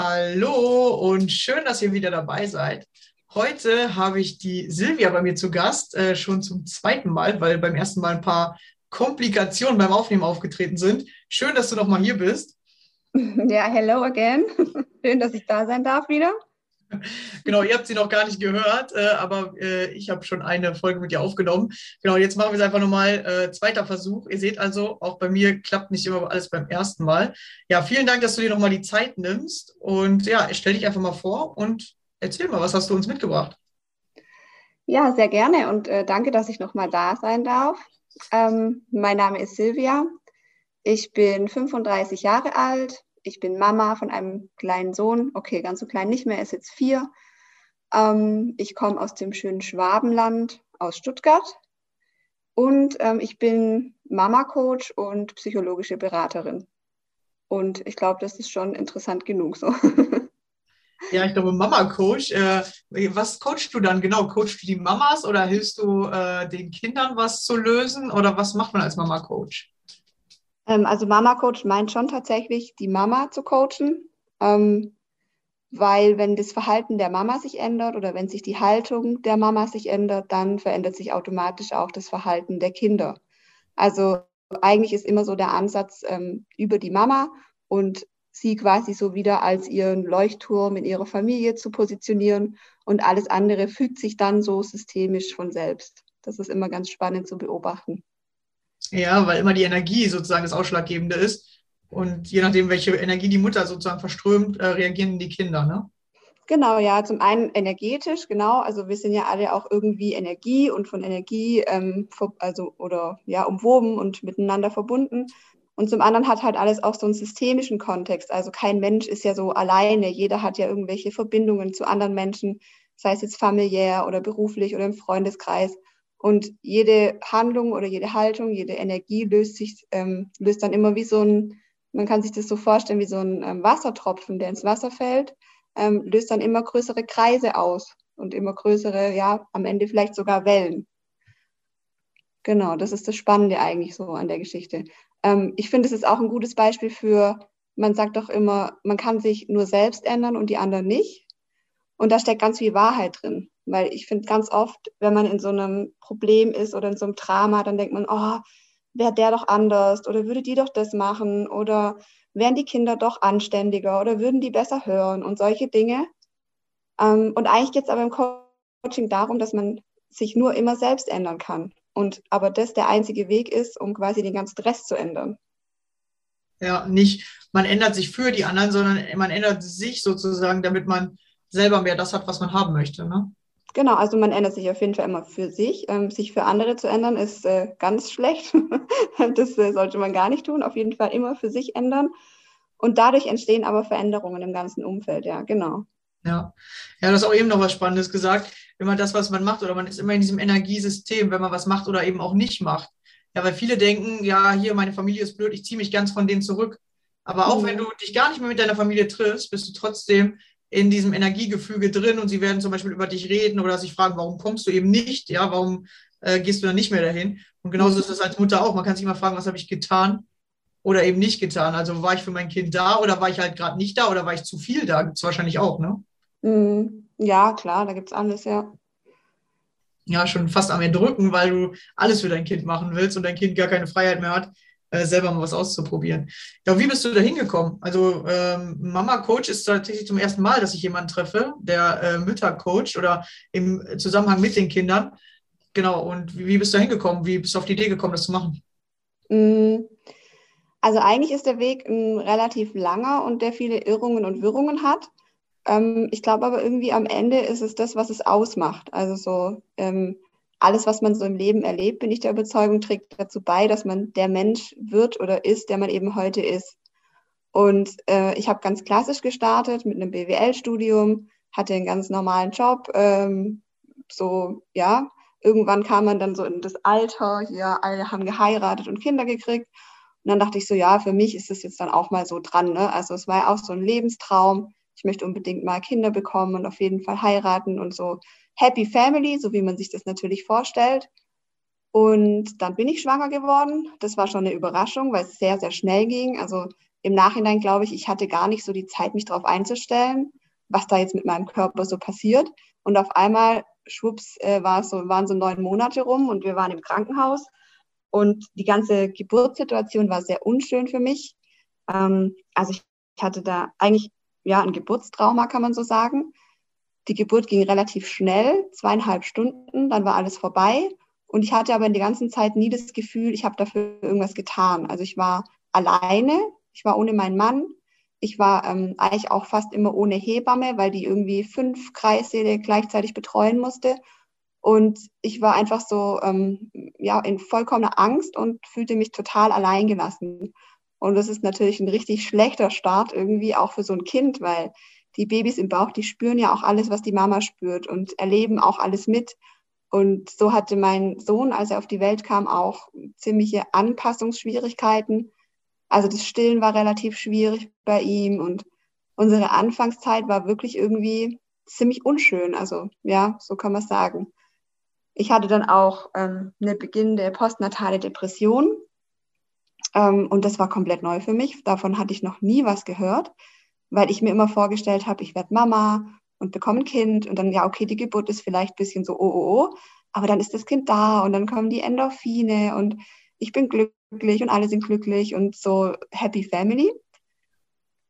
Hallo und schön, dass ihr wieder dabei seid. Heute habe ich die Silvia bei mir zu Gast, äh, schon zum zweiten Mal, weil beim ersten Mal ein paar Komplikationen beim Aufnehmen aufgetreten sind. Schön, dass du noch mal hier bist. Ja, hello again. Schön, dass ich da sein darf wieder. Genau, ihr habt sie noch gar nicht gehört, äh, aber äh, ich habe schon eine Folge mit ihr aufgenommen. Genau, jetzt machen wir es einfach nochmal. Äh, zweiter Versuch. Ihr seht also, auch bei mir klappt nicht immer alles beim ersten Mal. Ja, vielen Dank, dass du dir nochmal die Zeit nimmst. Und ja, stell dich einfach mal vor und erzähl mal, was hast du uns mitgebracht? Ja, sehr gerne und äh, danke, dass ich nochmal da sein darf. Ähm, mein Name ist Silvia. Ich bin 35 Jahre alt, ich bin Mama von einem kleinen Sohn. Okay, ganz so klein nicht mehr, er ist jetzt vier. Ähm, ich komme aus dem schönen Schwabenland, aus Stuttgart. Und ähm, ich bin Mama-Coach und psychologische Beraterin. Und ich glaube, das ist schon interessant genug so. Ja, ich glaube, Mama-Coach. Äh, was coachst du dann genau? Coachst du die Mamas oder hilfst du äh, den Kindern was zu lösen? Oder was macht man als Mama-Coach? Ähm, also Mama Coach meint schon tatsächlich, die Mama zu coachen, ähm, weil wenn das Verhalten der Mama sich ändert oder wenn sich die Haltung der Mama sich ändert, dann verändert sich automatisch auch das Verhalten der Kinder. Also eigentlich ist immer so der Ansatz ähm, über die Mama und sie quasi so wieder als ihren Leuchtturm in ihrer Familie zu positionieren und alles andere fügt sich dann so systemisch von selbst. Das ist immer ganz spannend zu beobachten. Ja, weil immer die Energie sozusagen das Ausschlaggebende ist. Und je nachdem, welche Energie die Mutter sozusagen verströmt, äh, reagieren die Kinder, ne? Genau, ja, zum einen energetisch, genau. Also wir sind ja alle auch irgendwie Energie und von Energie, ähm, also oder ja, umwoben und miteinander verbunden. Und zum anderen hat halt alles auch so einen systemischen Kontext. Also kein Mensch ist ja so alleine. Jeder hat ja irgendwelche Verbindungen zu anderen Menschen, sei es jetzt familiär oder beruflich oder im Freundeskreis. Und jede Handlung oder jede Haltung, jede Energie löst sich, ähm, löst dann immer wie so ein Man kann sich das so vorstellen wie so ein ähm, Wassertropfen, der ins Wasser fällt, ähm, löst dann immer größere Kreise aus und immer größere, ja, am Ende vielleicht sogar Wellen. Genau, das ist das Spannende eigentlich so an der Geschichte. Ähm, ich finde, es ist auch ein gutes Beispiel für, man sagt doch immer, man kann sich nur selbst ändern und die anderen nicht. Und da steckt ganz viel Wahrheit drin. Weil ich finde ganz oft, wenn man in so einem Problem ist oder in so einem Drama, dann denkt man, oh, wäre der doch anders oder würde die doch das machen oder wären die Kinder doch anständiger oder würden die besser hören und solche Dinge. Ähm, und eigentlich geht es aber im Coaching darum, dass man sich nur immer selbst ändern kann. Und aber das der einzige Weg ist, um quasi den ganzen Rest zu ändern. Ja, nicht man ändert sich für die anderen, sondern man ändert sich sozusagen, damit man selber mehr das hat, was man haben möchte. Ne? Genau, also man ändert sich auf jeden Fall immer für sich. Ähm, sich für andere zu ändern ist äh, ganz schlecht. das äh, sollte man gar nicht tun. Auf jeden Fall immer für sich ändern. Und dadurch entstehen aber Veränderungen im ganzen Umfeld, ja, genau. Ja, ja, du hast auch eben noch was Spannendes gesagt. Wenn man das, was man macht, oder man ist immer in diesem Energiesystem, wenn man was macht oder eben auch nicht macht. Ja, weil viele denken, ja, hier, meine Familie ist blöd, ich ziehe mich ganz von denen zurück. Aber auch mhm. wenn du dich gar nicht mehr mit deiner Familie triffst, bist du trotzdem in diesem Energiegefüge drin und sie werden zum Beispiel über dich reden oder sich fragen, warum kommst du eben nicht? Ja, warum äh, gehst du dann nicht mehr dahin? Und genauso ist es als Mutter auch. Man kann sich immer fragen, was habe ich getan oder eben nicht getan? Also war ich für mein Kind da oder war ich halt gerade nicht da oder war ich zu viel da? Gibt es wahrscheinlich auch, ne? Mhm. Ja, klar, da gibt es alles, ja. Ja, schon fast am Erdrücken, weil du alles für dein Kind machen willst und dein Kind gar keine Freiheit mehr hat, äh, selber mal was auszuprobieren. Ja, wie bist du da hingekommen? Also ähm, Mama Coach ist tatsächlich zum ersten Mal, dass ich jemanden treffe, der äh, Mütter coacht oder im Zusammenhang mit den Kindern. Genau, und wie, wie bist du da hingekommen? Wie bist du auf die Idee gekommen, das zu machen? Mm, also eigentlich ist der Weg ein relativ langer und der viele Irrungen und Wirrungen hat. Ähm, ich glaube aber irgendwie am Ende ist es das, was es ausmacht. Also so ähm, alles, was man so im Leben erlebt, bin ich der Überzeugung, trägt dazu bei, dass man der Mensch wird oder ist, der man eben heute ist. Und äh, ich habe ganz klassisch gestartet mit einem BWL-Studium, hatte einen ganz normalen Job. Ähm, so, ja, irgendwann kam man dann so in das Alter, ja, alle haben geheiratet und Kinder gekriegt. Und dann dachte ich so, ja, für mich ist es jetzt dann auch mal so dran. Ne? Also es war ja auch so ein Lebenstraum. Ich möchte unbedingt mal Kinder bekommen und auf jeden Fall heiraten und so Happy Family, so wie man sich das natürlich vorstellt. Und dann bin ich schwanger geworden. Das war schon eine Überraschung, weil es sehr, sehr schnell ging. Also im Nachhinein glaube ich, ich hatte gar nicht so die Zeit, mich darauf einzustellen, was da jetzt mit meinem Körper so passiert. Und auf einmal, schwupps, äh, war so, waren so neun Monate rum und wir waren im Krankenhaus. Und die ganze Geburtssituation war sehr unschön für mich. Ähm, also ich hatte da eigentlich ja ein Geburtstrauma, kann man so sagen. Die Geburt ging relativ schnell, zweieinhalb Stunden, dann war alles vorbei. Und ich hatte aber in der ganzen Zeit nie das Gefühl, ich habe dafür irgendwas getan. Also ich war alleine, ich war ohne meinen Mann. Ich war ähm, eigentlich auch fast immer ohne Hebamme, weil die irgendwie fünf Kreissäle gleichzeitig betreuen musste. Und ich war einfach so ähm, ja, in vollkommener Angst und fühlte mich total alleingelassen. Und das ist natürlich ein richtig schlechter Start irgendwie auch für so ein Kind, weil die Babys im Bauch, die spüren ja auch alles, was die Mama spürt und erleben auch alles mit. Und so hatte mein Sohn, als er auf die Welt kam, auch ziemliche Anpassungsschwierigkeiten. Also das Stillen war relativ schwierig bei ihm und unsere Anfangszeit war wirklich irgendwie ziemlich unschön. Also ja, so kann man es sagen. Ich hatte dann auch ähm, eine beginnende postnatale Depression. Ähm, und das war komplett neu für mich. Davon hatte ich noch nie was gehört weil ich mir immer vorgestellt habe, ich werde Mama und bekomme ein Kind und dann, ja, okay, die Geburt ist vielleicht ein bisschen so, oh, oh, oh, aber dann ist das Kind da und dann kommen die Endorphine und ich bin glücklich und alle sind glücklich und so Happy Family.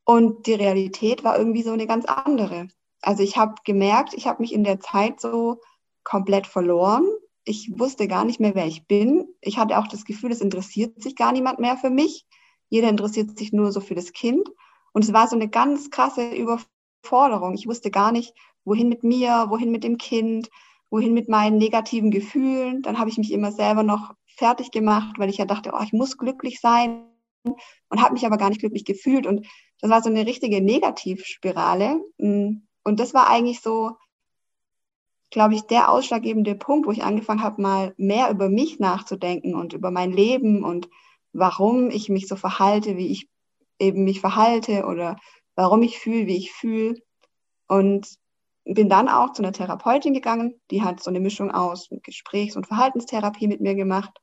Und die Realität war irgendwie so eine ganz andere. Also ich habe gemerkt, ich habe mich in der Zeit so komplett verloren. Ich wusste gar nicht mehr, wer ich bin. Ich hatte auch das Gefühl, es interessiert sich gar niemand mehr für mich. Jeder interessiert sich nur so für das Kind. Und es war so eine ganz krasse Überforderung. Ich wusste gar nicht, wohin mit mir, wohin mit dem Kind, wohin mit meinen negativen Gefühlen. Dann habe ich mich immer selber noch fertig gemacht, weil ich ja dachte, oh, ich muss glücklich sein und habe mich aber gar nicht glücklich gefühlt. Und das war so eine richtige Negativspirale. Und das war eigentlich so, glaube ich, der ausschlaggebende Punkt, wo ich angefangen habe, mal mehr über mich nachzudenken und über mein Leben und warum ich mich so verhalte, wie ich eben mich verhalte oder warum ich fühle, wie ich fühle. Und bin dann auch zu einer Therapeutin gegangen, die hat so eine Mischung aus Gesprächs- und Verhaltenstherapie mit mir gemacht.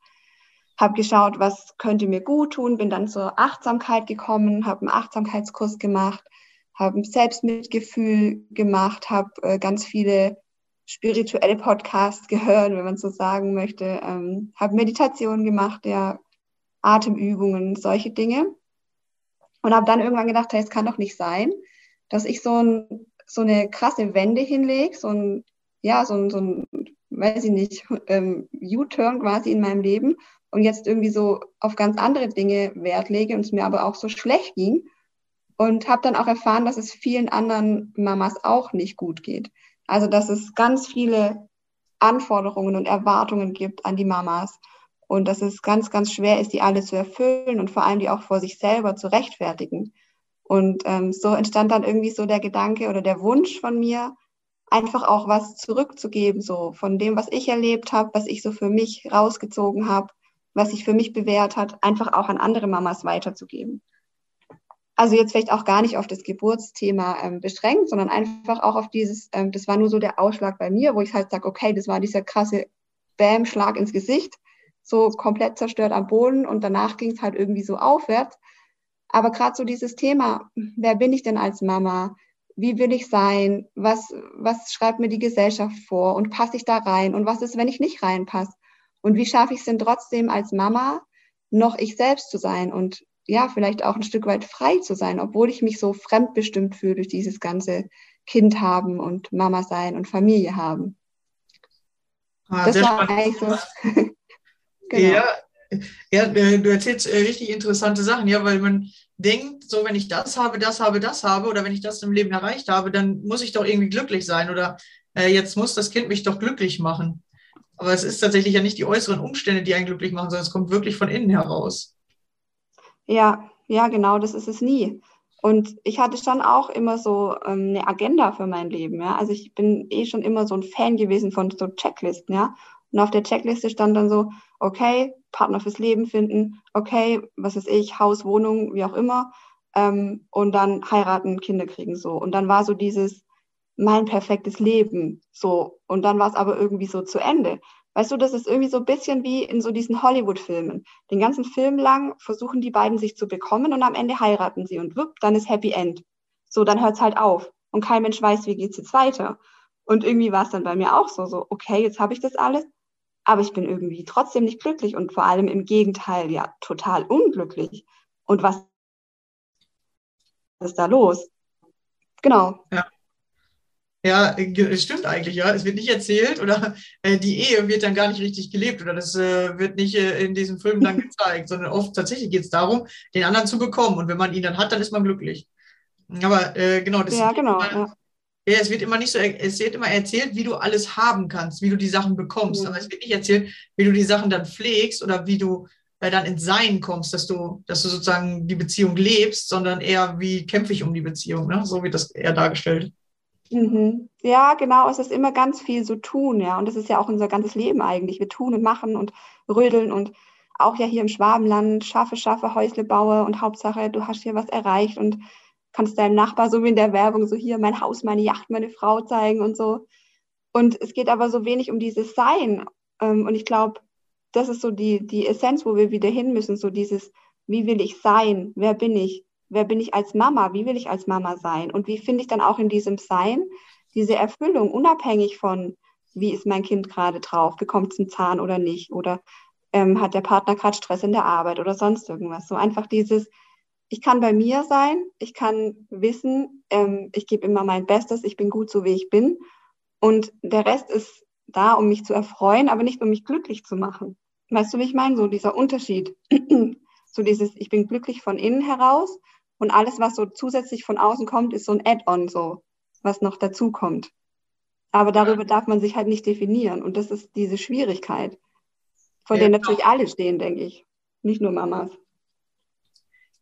Habe geschaut, was könnte mir gut tun, bin dann zur Achtsamkeit gekommen, habe einen Achtsamkeitskurs gemacht, habe ein Selbstmitgefühl gemacht, habe äh, ganz viele spirituelle Podcasts gehört, wenn man so sagen möchte, ähm, habe Meditation gemacht, ja, Atemübungen, solche Dinge. Und habe dann irgendwann gedacht, hey, es kann doch nicht sein, dass ich so, ein, so eine krasse Wende hinlege, so ein, ja, so ein, so ein weiß ich nicht, ähm, U-Turn quasi in meinem Leben und jetzt irgendwie so auf ganz andere Dinge Wert lege und es mir aber auch so schlecht ging. Und habe dann auch erfahren, dass es vielen anderen Mamas auch nicht gut geht. Also, dass es ganz viele Anforderungen und Erwartungen gibt an die Mamas und dass es ganz, ganz schwer ist, die alle zu erfüllen und vor allem die auch vor sich selber zu rechtfertigen. Und ähm, so entstand dann irgendwie so der Gedanke oder der Wunsch von mir, einfach auch was zurückzugeben, so von dem, was ich erlebt habe, was ich so für mich rausgezogen habe, was sich für mich bewährt hat, einfach auch an andere Mamas weiterzugeben. Also jetzt vielleicht auch gar nicht auf das Geburtsthema ähm, beschränkt, sondern einfach auch auf dieses, ähm, das war nur so der Ausschlag bei mir, wo ich halt sage, okay, das war dieser krasse Bam-Schlag ins Gesicht, so komplett zerstört am Boden und danach ging es halt irgendwie so aufwärts. Aber gerade so dieses Thema, wer bin ich denn als Mama? Wie will ich sein? Was, was schreibt mir die Gesellschaft vor? Und passe ich da rein? Und was ist, wenn ich nicht reinpasse? Und wie schaffe ich es denn trotzdem als Mama, noch ich selbst zu sein? Und ja, vielleicht auch ein Stück weit frei zu sein, obwohl ich mich so fremdbestimmt fühle durch dieses ganze Kind haben und Mama sein und Familie haben. Ah, das war eigentlich so. genau. Ja, ja, du erzählst äh, richtig interessante Sachen, ja, weil man denkt, so wenn ich das habe, das habe, das habe oder wenn ich das im Leben erreicht habe, dann muss ich doch irgendwie glücklich sein oder äh, jetzt muss das Kind mich doch glücklich machen. Aber es ist tatsächlich ja nicht die äußeren Umstände, die einen glücklich machen, sondern es kommt wirklich von innen heraus. Ja, ja, genau, das ist es nie. Und ich hatte schon auch immer so ähm, eine Agenda für mein Leben, ja. Also ich bin eh schon immer so ein Fan gewesen von so Checklisten, ja. Und auf der Checkliste stand dann so, okay, Partner fürs Leben finden, okay, was ist ich, Haus, Wohnung, wie auch immer. Ähm, und dann heiraten, Kinder kriegen so. Und dann war so dieses mein perfektes Leben so. Und dann war es aber irgendwie so zu Ende. Weißt du, das ist irgendwie so ein bisschen wie in so diesen Hollywood-Filmen. Den ganzen Film lang versuchen die beiden sich zu bekommen und am Ende heiraten sie und wupp, dann ist Happy End. So, dann hört es halt auf und kein Mensch weiß, wie geht es jetzt weiter. Und irgendwie war es dann bei mir auch so, so, okay, jetzt habe ich das alles, aber ich bin irgendwie trotzdem nicht glücklich und vor allem im Gegenteil, ja, total unglücklich. Und was ist da los? Genau. Ja. Ja, es stimmt eigentlich, ja. Es wird nicht erzählt oder äh, die Ehe wird dann gar nicht richtig gelebt oder das äh, wird nicht äh, in diesem Film dann gezeigt, sondern oft tatsächlich geht es darum, den anderen zu bekommen. Und wenn man ihn dann hat, dann ist man glücklich. Aber äh, genau, das ja, genau, immer, ja. ja. es wird immer nicht so, es wird immer erzählt, wie du alles haben kannst, wie du die Sachen bekommst. Mhm. Aber es wird nicht erzählt, wie du die Sachen dann pflegst oder wie du äh, dann ins Sein kommst, dass du, dass du sozusagen die Beziehung lebst, sondern eher, wie kämpfe ich um die Beziehung. Ne? So wird das eher dargestellt. Mhm. Ja, genau, es ist immer ganz viel so tun, ja. Und das ist ja auch unser ganzes Leben eigentlich. Wir tun und machen und rödeln und auch ja hier im Schwabenland, schaffe, schaffe, Häusle baue und Hauptsache, du hast hier was erreicht und kannst deinem Nachbar so wie in der Werbung so hier mein Haus, meine Yacht, meine Frau zeigen und so. Und es geht aber so wenig um dieses Sein. Ähm, und ich glaube, das ist so die, die Essenz, wo wir wieder hin müssen, so dieses, wie will ich sein? Wer bin ich? Wer bin ich als Mama, wie will ich als Mama sein und wie finde ich dann auch in diesem Sein diese Erfüllung, unabhängig von, wie ist mein Kind gerade drauf, bekommt es einen Zahn oder nicht oder ähm, hat der Partner gerade Stress in der Arbeit oder sonst irgendwas. So einfach dieses, ich kann bei mir sein, ich kann wissen, ähm, ich gebe immer mein Bestes, ich bin gut so, wie ich bin und der Rest ist da, um mich zu erfreuen, aber nicht um mich glücklich zu machen. Weißt du, wie ich meine? So dieser Unterschied. so dieses, ich bin glücklich von innen heraus und alles, was so zusätzlich von außen kommt, ist so ein Add-on, so, was noch dazu kommt. Aber darüber darf man sich halt nicht definieren. Und das ist diese Schwierigkeit, vor ja, der natürlich genau. alle stehen, denke ich. Nicht nur Mamas.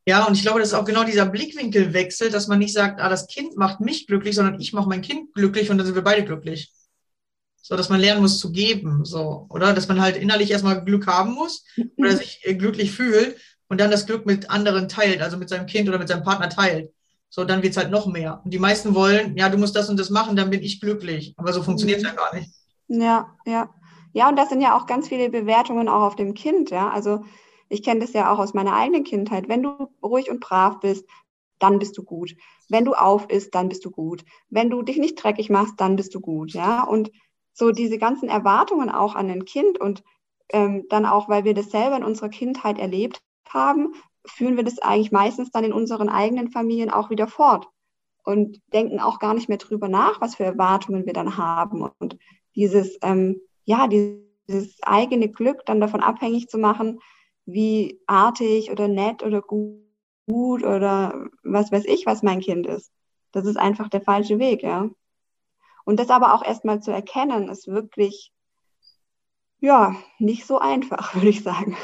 Ja, und ich glaube, das ist auch genau dieser Blickwinkelwechsel, dass man nicht sagt, ah, das Kind macht mich glücklich, sondern ich mache mein Kind glücklich und dann sind wir beide glücklich. So, dass man lernen muss zu geben, so, oder? Dass man halt innerlich erstmal Glück haben muss oder sich äh, glücklich fühlt und dann das Glück mit anderen teilt, also mit seinem Kind oder mit seinem Partner teilt. So, dann wird es halt noch mehr. Und die meisten wollen, ja, du musst das und das machen, dann bin ich glücklich. Aber so funktioniert es mhm. ja gar nicht. Ja, ja. Ja, und das sind ja auch ganz viele Bewertungen auch auf dem Kind, ja. Also ich kenne das ja auch aus meiner eigenen Kindheit. Wenn du ruhig und brav bist, dann bist du gut. Wenn du auf isst, dann bist du gut. Wenn du dich nicht dreckig machst, dann bist du gut, ja. Und so diese ganzen Erwartungen auch an ein Kind und ähm, dann auch, weil wir das selber in unserer Kindheit erlebt haben, führen wir das eigentlich meistens dann in unseren eigenen Familien auch wieder fort und denken auch gar nicht mehr drüber nach, was für Erwartungen wir dann haben. Und dieses, ähm, ja, dieses eigene Glück dann davon abhängig zu machen, wie artig oder nett oder gut oder was weiß ich, was mein Kind ist. Das ist einfach der falsche Weg, ja. Und das aber auch erstmal zu erkennen, ist wirklich, ja, nicht so einfach, würde ich sagen.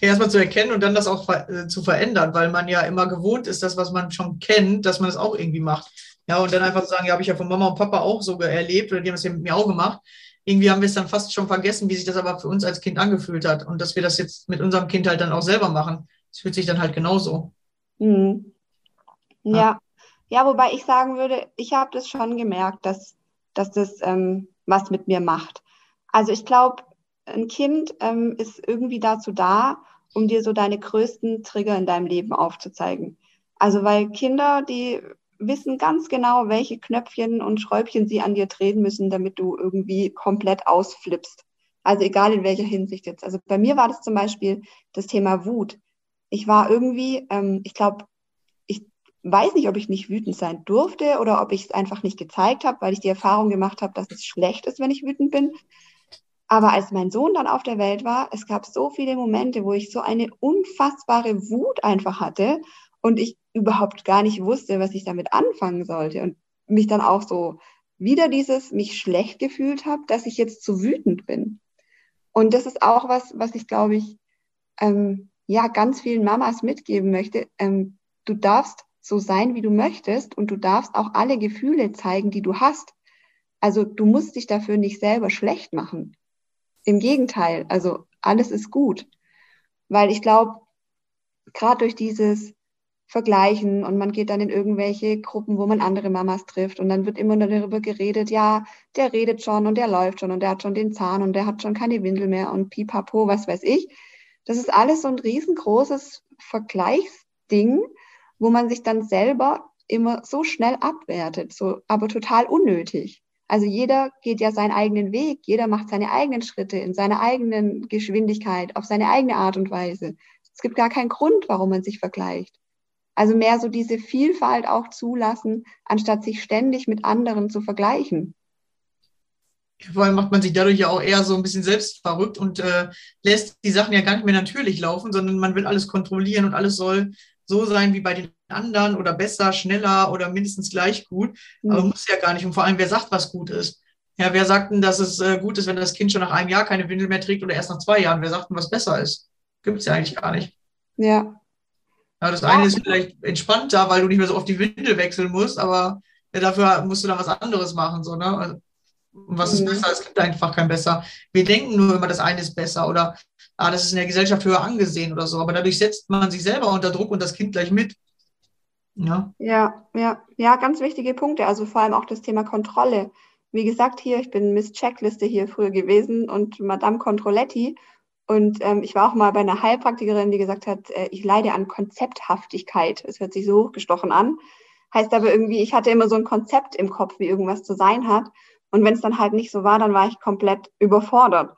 Erstmal zu erkennen und dann das auch äh, zu verändern, weil man ja immer gewohnt ist, das, was man schon kennt, dass man es das auch irgendwie macht. Ja, und dann einfach zu sagen, ja, habe ich ja von Mama und Papa auch so erlebt oder die haben es ja mit mir auch gemacht. Irgendwie haben wir es dann fast schon vergessen, wie sich das aber für uns als Kind angefühlt hat und dass wir das jetzt mit unserem Kind halt dann auch selber machen. Es fühlt sich dann halt genauso. Mhm. Ja. ja. Ja, wobei ich sagen würde, ich habe das schon gemerkt, dass, dass das ähm, was mit mir macht. Also ich glaube, ein Kind ähm, ist irgendwie dazu da, um dir so deine größten Trigger in deinem Leben aufzuzeigen. Also weil Kinder, die wissen ganz genau, welche Knöpfchen und Schräubchen sie an dir drehen müssen, damit du irgendwie komplett ausflippst. Also egal in welcher Hinsicht jetzt. Also bei mir war das zum Beispiel das Thema Wut. Ich war irgendwie, ähm, ich glaube, weiß nicht, ob ich nicht wütend sein durfte oder ob ich es einfach nicht gezeigt habe, weil ich die Erfahrung gemacht habe, dass es schlecht ist, wenn ich wütend bin. Aber als mein Sohn dann auf der Welt war, es gab so viele Momente, wo ich so eine unfassbare Wut einfach hatte und ich überhaupt gar nicht wusste, was ich damit anfangen sollte und mich dann auch so wieder dieses mich schlecht gefühlt habe, dass ich jetzt zu wütend bin. Und das ist auch was, was ich glaube ich ähm, ja ganz vielen Mamas mitgeben möchte. Ähm, du darfst so sein, wie du möchtest und du darfst auch alle Gefühle zeigen, die du hast. Also du musst dich dafür nicht selber schlecht machen. Im Gegenteil, also alles ist gut. Weil ich glaube, gerade durch dieses Vergleichen und man geht dann in irgendwelche Gruppen, wo man andere Mamas trifft und dann wird immer darüber geredet, ja, der redet schon und der läuft schon und der hat schon den Zahn und der hat schon keine Windel mehr und pipapo, was weiß ich. Das ist alles so ein riesengroßes Vergleichsding wo man sich dann selber immer so schnell abwertet, so, aber total unnötig. Also jeder geht ja seinen eigenen Weg, jeder macht seine eigenen Schritte in seiner eigenen Geschwindigkeit, auf seine eigene Art und Weise. Es gibt gar keinen Grund, warum man sich vergleicht. Also mehr so diese Vielfalt auch zulassen, anstatt sich ständig mit anderen zu vergleichen. Vor allem macht man sich dadurch ja auch eher so ein bisschen selbst verrückt und äh, lässt die Sachen ja gar nicht mehr natürlich laufen, sondern man will alles kontrollieren und alles soll so sein wie bei den anderen oder besser, schneller oder mindestens gleich gut. Mhm. Aber muss ja gar nicht. Und vor allem, wer sagt, was gut ist? Ja, wer sagt denn, dass es äh, gut ist, wenn das Kind schon nach einem Jahr keine Windel mehr trägt oder erst nach zwei Jahren? Wer sagt denn, was besser ist? Gibt es ja eigentlich gar nicht. Ja. ja das ja. eine ist vielleicht entspannter, weil du nicht mehr so oft die Windel wechseln musst, aber dafür musst du dann was anderes machen. So, ne? Also, was ist mhm. besser? Es gibt einfach kein besser. Wir denken nur immer, das eine ist besser oder ah, das ist in der Gesellschaft höher angesehen oder so. Aber dadurch setzt man sich selber unter Druck und das Kind gleich mit. Ja. ja, ja, ja, ganz wichtige Punkte. Also vor allem auch das Thema Kontrolle. Wie gesagt, hier, ich bin Miss Checkliste hier früher gewesen und Madame Controletti. Und ähm, ich war auch mal bei einer Heilpraktikerin, die gesagt hat, äh, ich leide an Konzepthaftigkeit. Es hört sich so hochgestochen an. Heißt aber irgendwie, ich hatte immer so ein Konzept im Kopf, wie irgendwas zu sein hat. Und wenn es dann halt nicht so war, dann war ich komplett überfordert.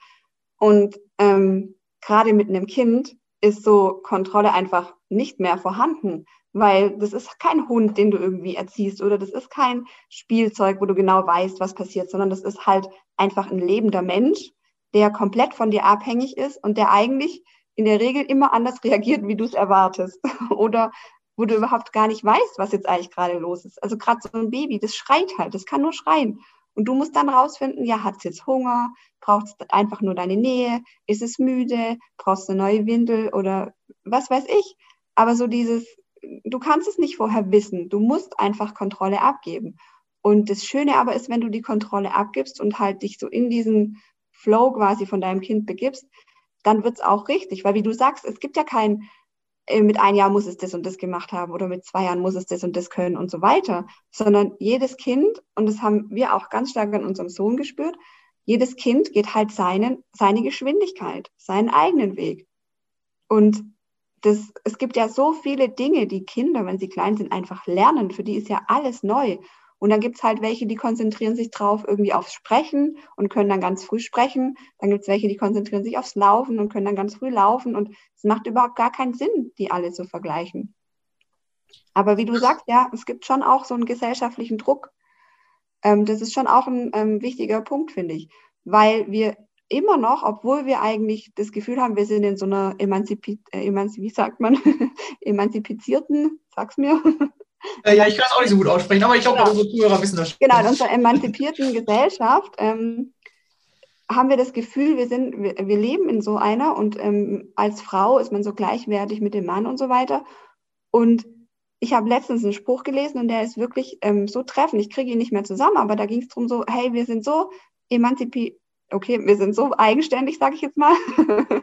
Und ähm, gerade mit einem Kind ist so Kontrolle einfach nicht mehr vorhanden, weil das ist kein Hund, den du irgendwie erziehst oder das ist kein Spielzeug, wo du genau weißt, was passiert, sondern das ist halt einfach ein lebender Mensch, der komplett von dir abhängig ist und der eigentlich in der Regel immer anders reagiert, wie du es erwartest oder wo du überhaupt gar nicht weißt, was jetzt eigentlich gerade los ist. Also gerade so ein Baby, das schreit halt, das kann nur schreien. Und du musst dann rausfinden, ja, hat es jetzt Hunger? Braucht es einfach nur deine Nähe? Ist es müde? Brauchst du eine neue Windel oder was weiß ich? Aber so dieses, du kannst es nicht vorher wissen. Du musst einfach Kontrolle abgeben. Und das Schöne aber ist, wenn du die Kontrolle abgibst und halt dich so in diesen Flow quasi von deinem Kind begibst, dann wird es auch richtig. Weil wie du sagst, es gibt ja kein, mit ein Jahr muss es das und das gemacht haben oder mit zwei Jahren muss es das und das können und so weiter, sondern jedes Kind, und das haben wir auch ganz stark an unserem Sohn gespürt, jedes Kind geht halt seinen, seine Geschwindigkeit, seinen eigenen Weg. Und das, es gibt ja so viele Dinge, die Kinder, wenn sie klein sind, einfach lernen. Für die ist ja alles neu. Und dann gibt es halt welche, die konzentrieren sich drauf irgendwie aufs Sprechen und können dann ganz früh sprechen. Dann gibt es welche, die konzentrieren sich aufs Laufen und können dann ganz früh laufen. Und es macht überhaupt gar keinen Sinn, die alle zu vergleichen. Aber wie du sagst, ja, es gibt schon auch so einen gesellschaftlichen Druck. Ähm, das ist schon auch ein ähm, wichtiger Punkt, finde ich. Weil wir immer noch, obwohl wir eigentlich das Gefühl haben, wir sind in so einer Emanzipi äh, Emanzi wie sagt man, emanzipizierten, sag's mir, äh, ja, ich kann es auch nicht so gut aussprechen, aber ich glaube, genau. unsere Zuhörer wissen das. Genau, in unserer emanzipierten Gesellschaft ähm, haben wir das Gefühl, wir, sind, wir, wir leben in so einer und ähm, als Frau ist man so gleichwertig mit dem Mann und so weiter. Und ich habe letztens einen Spruch gelesen und der ist wirklich ähm, so treffend. Ich kriege ihn nicht mehr zusammen, aber da ging es darum so, hey, wir sind so emanzipiert, okay, wir sind so eigenständig, sage ich jetzt mal,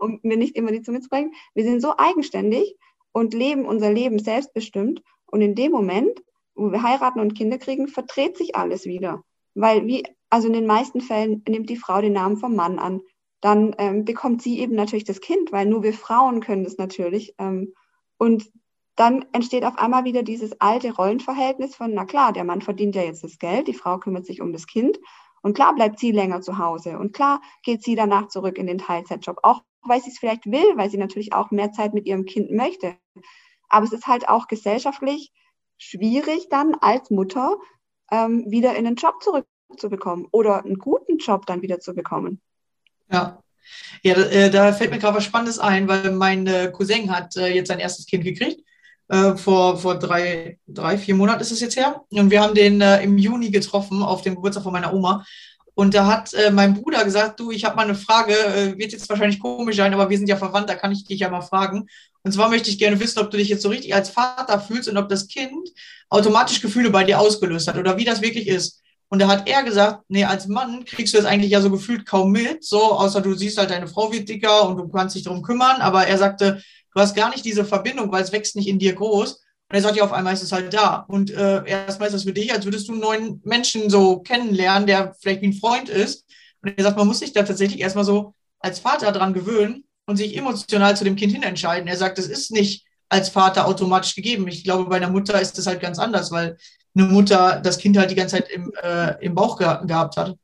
um mir nicht immer die Zunge zu bringen. Wir sind so eigenständig und leben unser Leben selbstbestimmt. Und in dem Moment, wo wir heiraten und Kinder kriegen, verdreht sich alles wieder. Weil wie, also in den meisten Fällen nimmt die Frau den Namen vom Mann an. Dann ähm, bekommt sie eben natürlich das Kind, weil nur wir Frauen können das natürlich. Ähm, und dann entsteht auf einmal wieder dieses alte Rollenverhältnis von, na klar, der Mann verdient ja jetzt das Geld, die Frau kümmert sich um das Kind. Und klar bleibt sie länger zu Hause. Und klar geht sie danach zurück in den Teilzeitjob, auch weil sie es vielleicht will, weil sie natürlich auch mehr Zeit mit ihrem Kind möchte. Aber es ist halt auch gesellschaftlich schwierig, dann als Mutter ähm, wieder in den Job zurückzubekommen oder einen guten Job dann wieder zu bekommen. Ja. Ja, da, äh, da fällt mir gerade was Spannendes ein, weil mein äh, Cousin hat äh, jetzt sein erstes Kind gekriegt. Äh, vor, vor drei, drei, vier Monaten ist es jetzt her. Und wir haben den äh, im Juni getroffen auf dem Geburtstag von meiner Oma. Und da hat äh, mein Bruder gesagt, du, ich habe mal eine Frage, wird jetzt wahrscheinlich komisch sein, aber wir sind ja verwandt, da kann ich dich ja mal fragen. Und zwar möchte ich gerne wissen, ob du dich jetzt so richtig als Vater fühlst und ob das Kind automatisch Gefühle bei dir ausgelöst hat oder wie das wirklich ist. Und da hat er gesagt, nee, als Mann kriegst du das eigentlich ja so gefühlt kaum mit, so, außer du siehst halt, deine Frau wird dicker und du kannst dich darum kümmern. Aber er sagte, du hast gar nicht diese Verbindung, weil es wächst nicht in dir groß. Und er sagt ja, auf einmal ist es halt da. Und äh, erstmal ist das für dich, als würdest du einen neuen Menschen so kennenlernen, der vielleicht wie ein Freund ist. Und er sagt, man muss sich da tatsächlich erstmal so als Vater dran gewöhnen und sich emotional zu dem Kind hin entscheiden. Er sagt, es ist nicht als Vater automatisch gegeben. Ich glaube, bei einer Mutter ist das halt ganz anders, weil eine Mutter das Kind halt die ganze Zeit im, äh, im Bauch ge gehabt hat.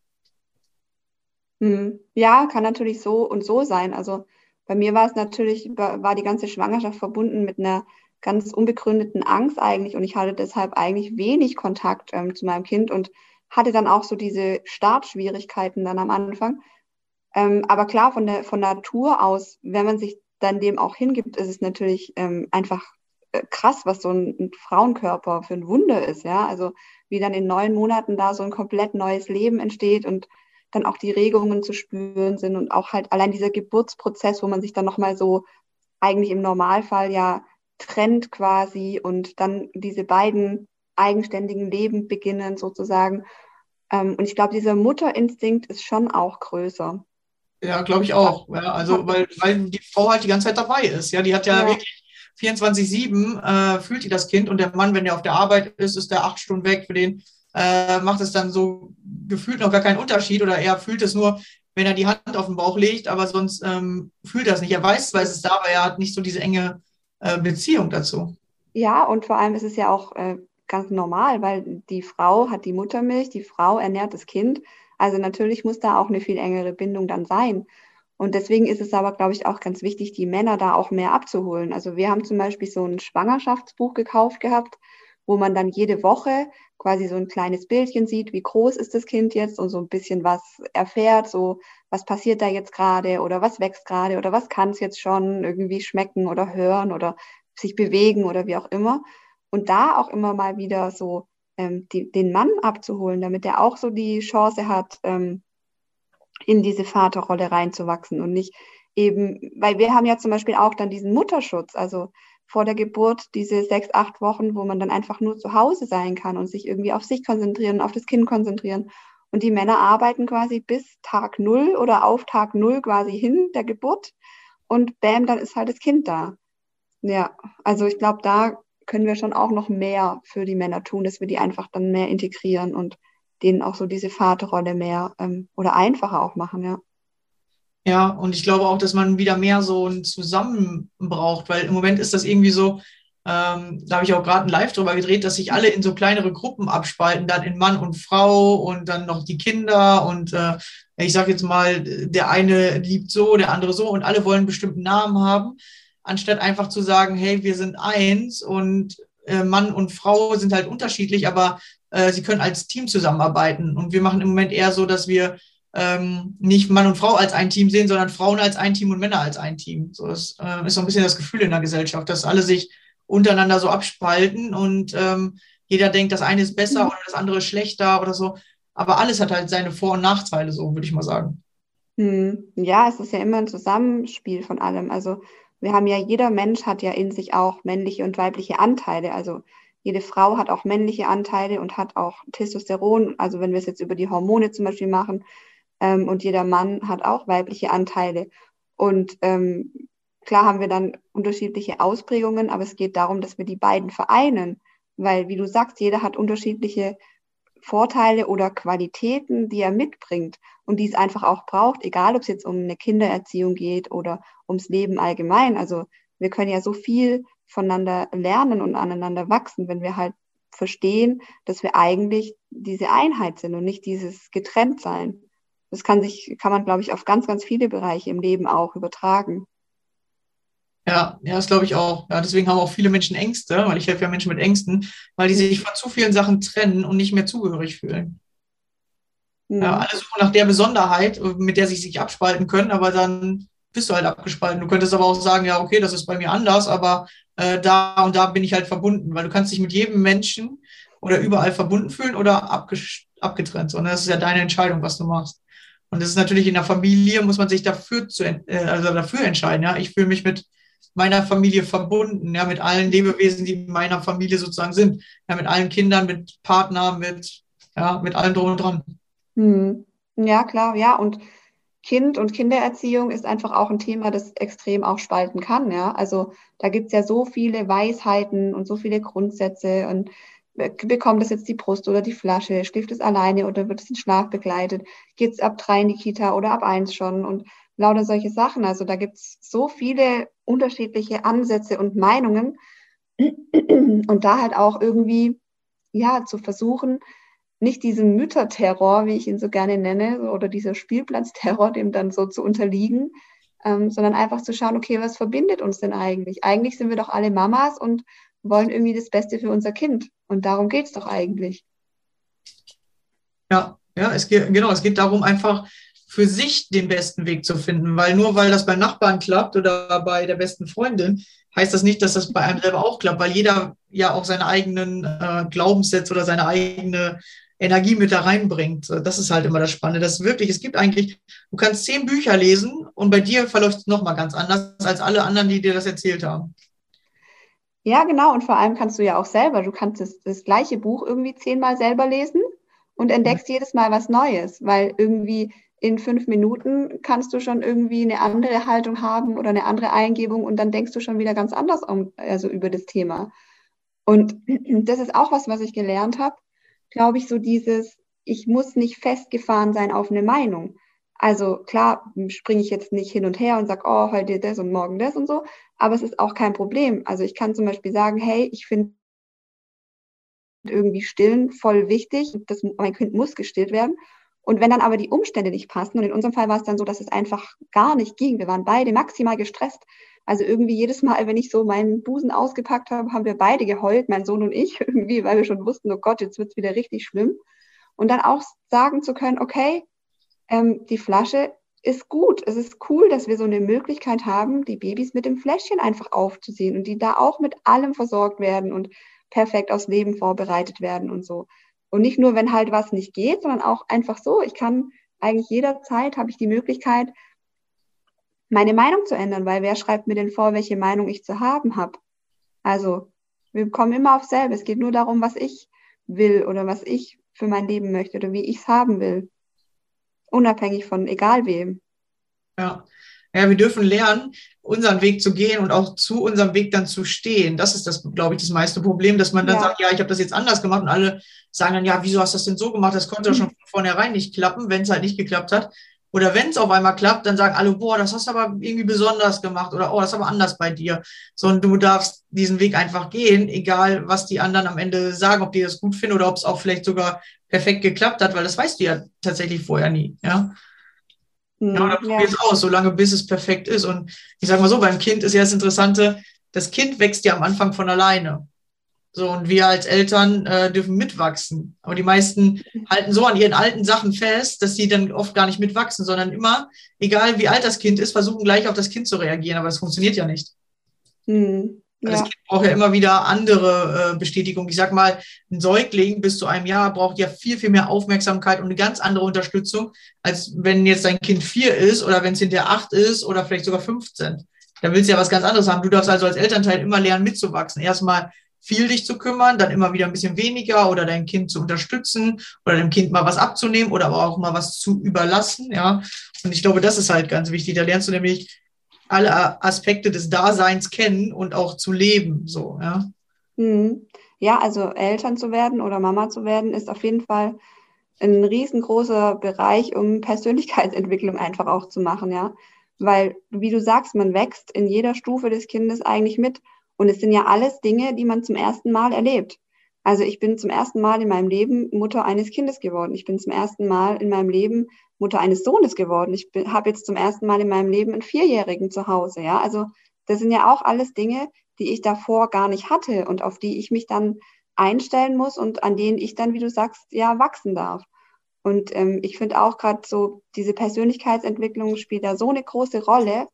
Hm. Ja, kann natürlich so und so sein. Also bei mir war es natürlich, war die ganze Schwangerschaft verbunden mit einer ganz unbegründeten Angst eigentlich und ich hatte deshalb eigentlich wenig Kontakt ähm, zu meinem Kind und hatte dann auch so diese Startschwierigkeiten dann am Anfang. Ähm, aber klar, von der von Natur aus, wenn man sich dann dem auch hingibt, ist es natürlich ähm, einfach äh, krass, was so ein, ein, Frauenkörper für ein Wunder ist, ja. Also wie dann in neun Monaten da so ein komplett neues Leben entsteht und dann auch die Regungen zu spüren sind und auch halt allein dieser Geburtsprozess, wo man sich dann nochmal so eigentlich im Normalfall ja trennt quasi und dann diese beiden eigenständigen Leben beginnen sozusagen. Ähm, und ich glaube, dieser Mutterinstinkt ist schon auch größer. Ja, glaube ich auch. Ja, also, weil, weil die Frau halt die ganze Zeit dabei ist. Ja, die hat ja, ja. wirklich 24-7 äh, fühlt die das Kind und der Mann, wenn der auf der Arbeit ist, ist der acht Stunden weg. Für den äh, macht es dann so gefühlt noch gar keinen Unterschied oder er fühlt es nur, wenn er die Hand auf den Bauch legt, aber sonst ähm, fühlt er es nicht. Er weiß zwar, es ist da, aber er hat nicht so diese enge äh, Beziehung dazu. Ja, und vor allem ist es ja auch äh, ganz normal, weil die Frau hat die Muttermilch, die Frau ernährt das Kind. Also natürlich muss da auch eine viel engere Bindung dann sein. Und deswegen ist es aber, glaube ich, auch ganz wichtig, die Männer da auch mehr abzuholen. Also wir haben zum Beispiel so ein Schwangerschaftsbuch gekauft gehabt, wo man dann jede Woche quasi so ein kleines Bildchen sieht, wie groß ist das Kind jetzt und so ein bisschen was erfährt, so was passiert da jetzt gerade oder was wächst gerade oder was kann es jetzt schon irgendwie schmecken oder hören oder sich bewegen oder wie auch immer. Und da auch immer mal wieder so ähm, die, den Mann abzuholen, damit er auch so die Chance hat, ähm, in diese Vaterrolle reinzuwachsen und nicht eben, weil wir haben ja zum Beispiel auch dann diesen Mutterschutz, also vor der Geburt diese sechs, acht Wochen, wo man dann einfach nur zu Hause sein kann und sich irgendwie auf sich konzentrieren, auf das Kind konzentrieren. Und die Männer arbeiten quasi bis Tag Null oder auf Tag Null quasi hin der Geburt. Und bam, dann ist halt das Kind da. Ja, also ich glaube, da können wir schon auch noch mehr für die Männer tun, dass wir die einfach dann mehr integrieren und denen auch so diese Vaterrolle mehr ähm, oder einfacher auch machen, ja. Ja, und ich glaube auch, dass man wieder mehr so ein Zusammen braucht, weil im Moment ist das irgendwie so, ähm, da habe ich auch gerade ein Live drüber gedreht, dass sich alle in so kleinere Gruppen abspalten, dann in Mann und Frau und dann noch die Kinder und äh, ich sage jetzt mal, der eine liebt so, der andere so und alle wollen einen bestimmten Namen haben, anstatt einfach zu sagen, hey, wir sind eins und äh, Mann und Frau sind halt unterschiedlich, aber äh, sie können als Team zusammenarbeiten. Und wir machen im Moment eher so, dass wir ähm, nicht Mann und Frau als ein Team sehen, sondern Frauen als ein Team und Männer als ein Team. So das, äh, ist so ein bisschen das Gefühl in der Gesellschaft, dass alle sich untereinander so abspalten und ähm, jeder denkt, das eine ist besser mhm. oder das andere ist schlechter oder so. Aber alles hat halt seine Vor- und Nachteile, so würde ich mal sagen. Hm. Ja, es ist ja immer ein Zusammenspiel von allem. Also wir haben ja, jeder Mensch hat ja in sich auch männliche und weibliche Anteile. Also jede Frau hat auch männliche Anteile und hat auch Testosteron. Also wenn wir es jetzt über die Hormone zum Beispiel machen, ähm, und jeder Mann hat auch weibliche Anteile. Und ähm, klar haben wir dann unterschiedliche Ausprägungen, aber es geht darum, dass wir die beiden vereinen, weil, wie du sagst, jeder hat unterschiedliche Vorteile oder Qualitäten, die er mitbringt und die es einfach auch braucht, egal ob es jetzt um eine Kindererziehung geht oder ums Leben allgemein. Also wir können ja so viel voneinander lernen und aneinander wachsen, wenn wir halt verstehen, dass wir eigentlich diese Einheit sind und nicht dieses Getrenntsein. Das kann sich, kann man, glaube ich, auf ganz, ganz viele Bereiche im Leben auch übertragen. Ja, ja, das glaube ich auch. Ja, deswegen haben auch viele Menschen Ängste, weil ich helfe ja Menschen mit Ängsten, weil die sich von zu vielen Sachen trennen und nicht mehr zugehörig fühlen. Mhm. Ja, alle suchen nach der Besonderheit, mit der sie sich abspalten können, aber dann bist du halt abgespalten. Du könntest aber auch sagen, ja, okay, das ist bei mir anders, aber äh, da und da bin ich halt verbunden, weil du kannst dich mit jedem Menschen oder überall verbunden fühlen oder abgetrennt. Und das ist ja deine Entscheidung, was du machst. Und das ist natürlich in der Familie, muss man sich dafür, zu, äh, also dafür entscheiden. Ja? Ich fühle mich mit meiner Familie verbunden, ja, mit allen Lebewesen, die in meiner Familie sozusagen sind. Ja, mit allen Kindern, mit Partnern, mit, ja, mit allem drum und dran. Hm. Ja, klar, ja. Und Kind und Kindererziehung ist einfach auch ein Thema, das extrem auch spalten kann. Ja, also da gibt es ja so viele Weisheiten und so viele Grundsätze und bekommt es jetzt die Brust oder die Flasche, schläft es alleine oder wird es in Schlaf begleitet, geht es ab drei in die Kita oder ab eins schon und lauter solche Sachen. Also da gibt es so viele unterschiedliche Ansätze und Meinungen und da halt auch irgendwie, ja, zu versuchen, nicht diesen Mütterterror, wie ich ihn so gerne nenne, oder dieser Spielplatzterror, dem dann so zu unterliegen, ähm, sondern einfach zu schauen, okay, was verbindet uns denn eigentlich? Eigentlich sind wir doch alle Mamas und wollen irgendwie das Beste für unser Kind. Und darum geht es doch eigentlich. Ja, ja, es geht, genau, es geht darum, einfach für sich den besten Weg zu finden, weil nur weil das beim Nachbarn klappt oder bei der besten Freundin, heißt das nicht, dass das bei einem selber auch klappt, weil jeder ja auch seine eigenen äh, Glaubenssätze oder seine eigene Energie mit da reinbringt. Das ist halt immer das Spannende. Das wirklich, es gibt eigentlich, du kannst zehn Bücher lesen und bei dir verläuft es nochmal ganz anders als alle anderen, die dir das erzählt haben. Ja, genau. Und vor allem kannst du ja auch selber, du kannst das, das gleiche Buch irgendwie zehnmal selber lesen und entdeckst ja. jedes Mal was Neues, weil irgendwie in fünf Minuten kannst du schon irgendwie eine andere Haltung haben oder eine andere Eingebung und dann denkst du schon wieder ganz anders um, also über das Thema. Und das ist auch was, was ich gelernt habe, glaube ich, so dieses, ich muss nicht festgefahren sein auf eine Meinung. Also klar springe ich jetzt nicht hin und her und sage, oh, heute das und morgen das und so, aber es ist auch kein Problem. Also ich kann zum Beispiel sagen, hey, ich finde irgendwie stillen voll wichtig, das, mein Kind muss gestillt werden. Und wenn dann aber die Umstände nicht passen, und in unserem Fall war es dann so, dass es einfach gar nicht ging, wir waren beide maximal gestresst. Also irgendwie jedes Mal, wenn ich so meinen Busen ausgepackt habe, haben wir beide geheult, mein Sohn und ich, irgendwie, weil wir schon wussten, oh Gott, jetzt wird es wieder richtig schlimm. Und dann auch sagen zu können, okay, ähm, die Flasche ist gut. Es ist cool, dass wir so eine Möglichkeit haben, die Babys mit dem Fläschchen einfach aufzusehen und die da auch mit allem versorgt werden und perfekt aufs Leben vorbereitet werden und so. Und nicht nur, wenn halt was nicht geht, sondern auch einfach so. Ich kann eigentlich jederzeit, habe ich die Möglichkeit, meine Meinung zu ändern, weil wer schreibt mir denn vor, welche Meinung ich zu haben habe? Also, wir kommen immer auf selbe. Es geht nur darum, was ich will oder was ich für mein Leben möchte oder wie ich es haben will. Unabhängig von egal wem. Ja. Ja, wir dürfen lernen, unseren Weg zu gehen und auch zu unserem Weg dann zu stehen. Das ist das, glaube ich, das meiste Problem, dass man dann ja. sagt, ja, ich habe das jetzt anders gemacht und alle sagen dann, ja, wieso hast du das denn so gemacht? Das konnte mhm. schon von vornherein nicht klappen, wenn es halt nicht geklappt hat. Oder wenn es auf einmal klappt, dann sagen alle, boah, das hast du aber irgendwie besonders gemacht oder oh, das ist aber anders bei dir. Sondern du darfst diesen Weg einfach gehen, egal was die anderen am Ende sagen, ob die das gut finden oder ob es auch vielleicht sogar perfekt geklappt hat, weil das weißt du ja tatsächlich vorher nie. Ja. Ja, dann ja. probier es aus, solange bis es perfekt ist. Und ich sage mal so, beim Kind ist ja das Interessante, das Kind wächst ja am Anfang von alleine. So, und wir als Eltern äh, dürfen mitwachsen. Aber die meisten halten so an ihren alten Sachen fest, dass sie dann oft gar nicht mitwachsen, sondern immer, egal wie alt das Kind ist, versuchen gleich auf das Kind zu reagieren. Aber es funktioniert ja nicht. Mhm. Ja. Das Kind braucht ja immer wieder andere äh, Bestätigung. Ich sag mal, ein Säugling bis zu einem Jahr braucht ja viel, viel mehr Aufmerksamkeit und eine ganz andere Unterstützung, als wenn jetzt dein Kind vier ist oder wenn es hinter acht ist oder vielleicht sogar 15. Da willst du ja was ganz anderes haben. Du darfst also als Elternteil immer lernen, mitzuwachsen. Erstmal viel dich zu kümmern, dann immer wieder ein bisschen weniger oder dein Kind zu unterstützen oder dem Kind mal was abzunehmen oder aber auch mal was zu überlassen, ja. Und ich glaube, das ist halt ganz wichtig. Da lernst du nämlich alle Aspekte des Daseins kennen und auch zu leben, so, ja. Mhm. Ja, also Eltern zu werden oder Mama zu werden, ist auf jeden Fall ein riesengroßer Bereich, um Persönlichkeitsentwicklung einfach auch zu machen, ja. Weil, wie du sagst, man wächst in jeder Stufe des Kindes eigentlich mit. Und es sind ja alles Dinge, die man zum ersten Mal erlebt. Also ich bin zum ersten Mal in meinem Leben Mutter eines Kindes geworden. Ich bin zum ersten Mal in meinem Leben Mutter eines Sohnes geworden. Ich habe jetzt zum ersten Mal in meinem Leben einen Vierjährigen zu Hause. Ja, also das sind ja auch alles Dinge, die ich davor gar nicht hatte und auf die ich mich dann einstellen muss und an denen ich dann, wie du sagst, ja wachsen darf. Und ähm, ich finde auch gerade so, diese Persönlichkeitsentwicklung spielt da so eine große Rolle,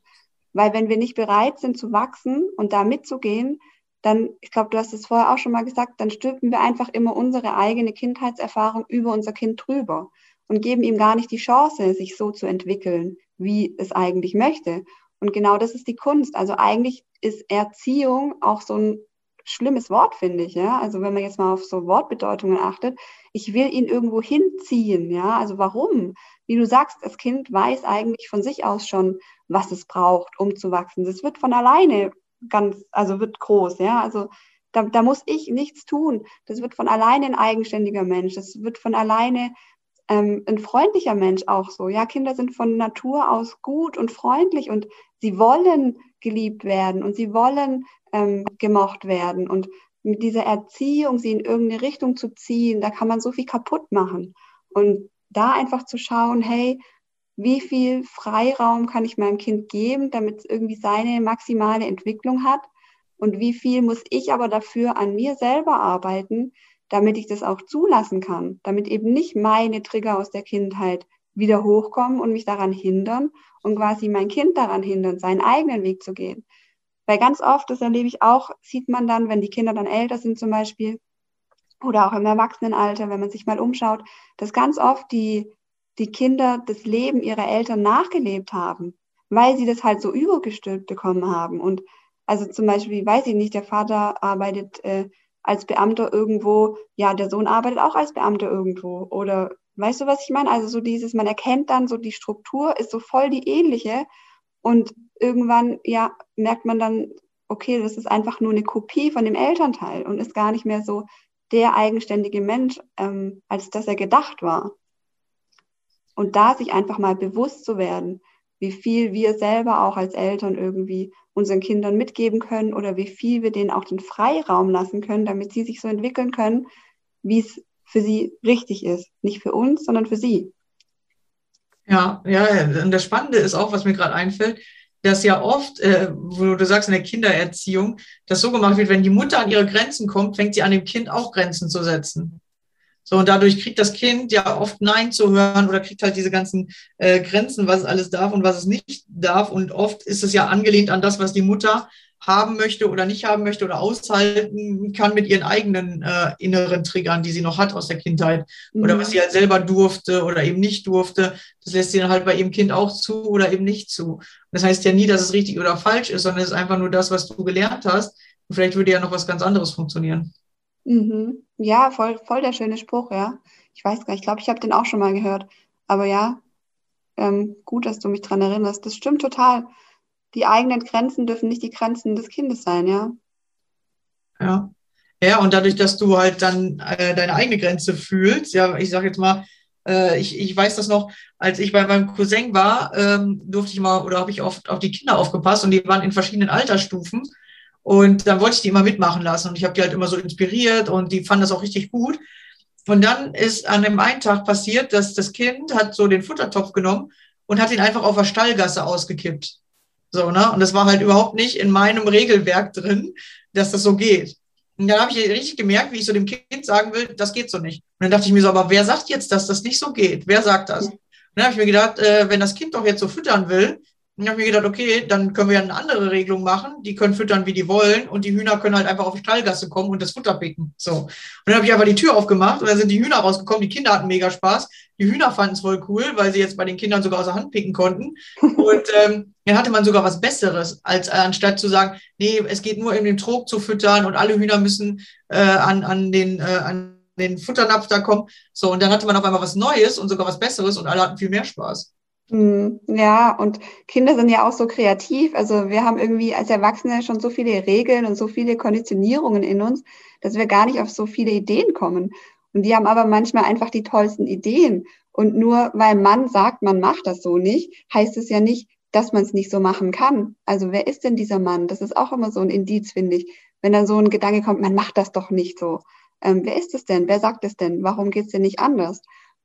weil wenn wir nicht bereit sind zu wachsen und da mitzugehen, dann, ich glaube, du hast es vorher auch schon mal gesagt, dann stülpen wir einfach immer unsere eigene Kindheitserfahrung über unser Kind drüber und geben ihm gar nicht die Chance, sich so zu entwickeln, wie es eigentlich möchte. Und genau das ist die Kunst. Also eigentlich ist Erziehung auch so ein schlimmes Wort, finde ich. Ja? Also wenn man jetzt mal auf so Wortbedeutungen achtet, ich will ihn irgendwo hinziehen. Ja, also warum? Wie du sagst, das Kind weiß eigentlich von sich aus schon, was es braucht, um zu wachsen. Das wird von alleine ganz, also wird groß. Ja, also da, da muss ich nichts tun. Das wird von alleine ein eigenständiger Mensch. Das wird von alleine ähm, ein freundlicher Mensch auch so. Ja, Kinder sind von Natur aus gut und freundlich und sie wollen geliebt werden und sie wollen ähm, gemocht werden. Und mit dieser Erziehung, sie in irgendeine Richtung zu ziehen, da kann man so viel kaputt machen. Und da einfach zu schauen, hey, wie viel Freiraum kann ich meinem Kind geben, damit es irgendwie seine maximale Entwicklung hat? Und wie viel muss ich aber dafür an mir selber arbeiten, damit ich das auch zulassen kann, damit eben nicht meine Trigger aus der Kindheit wieder hochkommen und mich daran hindern und quasi mein Kind daran hindern, seinen eigenen Weg zu gehen. Weil ganz oft, das erlebe ich auch, sieht man dann, wenn die Kinder dann älter sind zum Beispiel oder auch im Erwachsenenalter, wenn man sich mal umschaut, dass ganz oft die, die Kinder das Leben ihrer Eltern nachgelebt haben, weil sie das halt so übergestülpt bekommen haben. Und also zum Beispiel, weiß ich nicht, der Vater arbeitet äh, als Beamter irgendwo, ja, der Sohn arbeitet auch als Beamter irgendwo. Oder weißt du, was ich meine? Also so dieses, man erkennt dann so, die Struktur ist so voll die ähnliche. Und irgendwann, ja, merkt man dann, okay, das ist einfach nur eine Kopie von dem Elternteil und ist gar nicht mehr so der eigenständige Mensch, ähm, als dass er gedacht war. Und da sich einfach mal bewusst zu werden, wie viel wir selber auch als Eltern irgendwie unseren Kindern mitgeben können oder wie viel wir denen auch den Freiraum lassen können, damit sie sich so entwickeln können, wie es für sie richtig ist. Nicht für uns, sondern für sie. Ja, ja, und das Spannende ist auch, was mir gerade einfällt, dass ja oft, äh, wo du sagst in der Kindererziehung, das so gemacht wird, wenn die Mutter an ihre Grenzen kommt, fängt sie an dem Kind auch Grenzen zu setzen. So, und dadurch kriegt das Kind ja oft Nein zu hören oder kriegt halt diese ganzen äh, Grenzen, was es alles darf und was es nicht darf. Und oft ist es ja angelehnt an das, was die Mutter haben möchte oder nicht haben möchte oder aushalten kann mit ihren eigenen äh, inneren Triggern, die sie noch hat aus der Kindheit mhm. oder was sie halt selber durfte oder eben nicht durfte. Das lässt sie dann halt bei ihrem Kind auch zu oder eben nicht zu. Das heißt ja nie, dass es richtig oder falsch ist, sondern es ist einfach nur das, was du gelernt hast. Und vielleicht würde ja noch was ganz anderes funktionieren. Mhm. Ja, voll, voll der schöne Spruch, ja. Ich weiß gar nicht, ich glaube, ich habe den auch schon mal gehört. Aber ja, ähm, gut, dass du mich daran erinnerst. Das stimmt total. Die eigenen Grenzen dürfen nicht die Grenzen des Kindes sein, ja. Ja. Ja, und dadurch, dass du halt dann äh, deine eigene Grenze fühlst, ja, ich sage jetzt mal, äh, ich, ich weiß das noch, als ich bei meinem Cousin war, ähm, durfte ich mal oder habe ich oft auf die Kinder aufgepasst und die waren in verschiedenen Altersstufen. Und dann wollte ich die immer mitmachen lassen und ich habe die halt immer so inspiriert und die fanden das auch richtig gut. Und dann ist an dem einen Tag passiert, dass das Kind hat so den Futtertopf genommen und hat ihn einfach auf der Stallgasse ausgekippt. So, ne? Und das war halt überhaupt nicht in meinem Regelwerk drin, dass das so geht. Und dann habe ich richtig gemerkt, wie ich so dem Kind sagen will, das geht so nicht. Und dann dachte ich mir so, aber wer sagt jetzt, dass das nicht so geht? Wer sagt das? Und dann habe ich mir gedacht, äh, wenn das Kind doch jetzt so füttern will, dann habe ich mir gedacht, okay, dann können wir ja eine andere Regelung machen. Die können füttern, wie die wollen. Und die Hühner können halt einfach auf die Stallgasse kommen und das Futter picken. So. Und dann habe ich einfach die Tür aufgemacht und dann sind die Hühner rausgekommen. Die Kinder hatten mega Spaß. Die Hühner fanden es voll cool, weil sie jetzt bei den Kindern sogar aus der Hand picken konnten. Und ähm, dann hatte man sogar was Besseres, als äh, anstatt zu sagen, nee, es geht nur in den Trog zu füttern und alle Hühner müssen äh, an, an den, äh, an den Futternapf da kommen. So, und dann hatte man auf einmal was Neues und sogar was Besseres und alle hatten viel mehr Spaß. Hm, ja, und Kinder sind ja auch so kreativ. Also wir haben irgendwie als Erwachsene schon so viele Regeln und so viele Konditionierungen in uns, dass wir gar nicht auf so viele Ideen kommen. Und die haben aber manchmal einfach die tollsten Ideen. Und nur weil man sagt, man macht das so nicht, heißt es ja nicht, dass man es nicht so machen kann. Also wer ist denn dieser Mann? Das ist auch immer so ein Indiz, finde ich. Wenn dann so ein Gedanke kommt, man macht das doch nicht so. Ähm, wer ist es denn? Wer sagt es denn? Warum geht es denn nicht anders?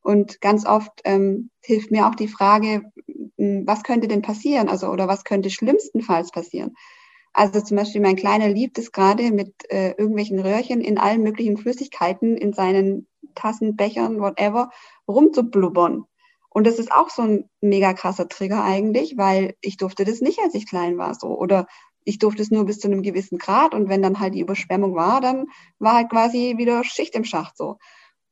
Und ganz oft ähm, hilft mir auch die Frage, hm, was könnte denn passieren? Also, oder was könnte schlimmstenfalls passieren? Also zum Beispiel mein Kleiner liebt es gerade mit äh, irgendwelchen Röhrchen in allen möglichen Flüssigkeiten in seinen Tassen, Bechern, whatever, rumzublubbern. Und das ist auch so ein mega krasser Trigger eigentlich, weil ich durfte das nicht, als ich klein war, so. Oder ich durfte es nur bis zu einem gewissen Grad und wenn dann halt die Überschwemmung war, dann war halt quasi wieder Schicht im Schacht so.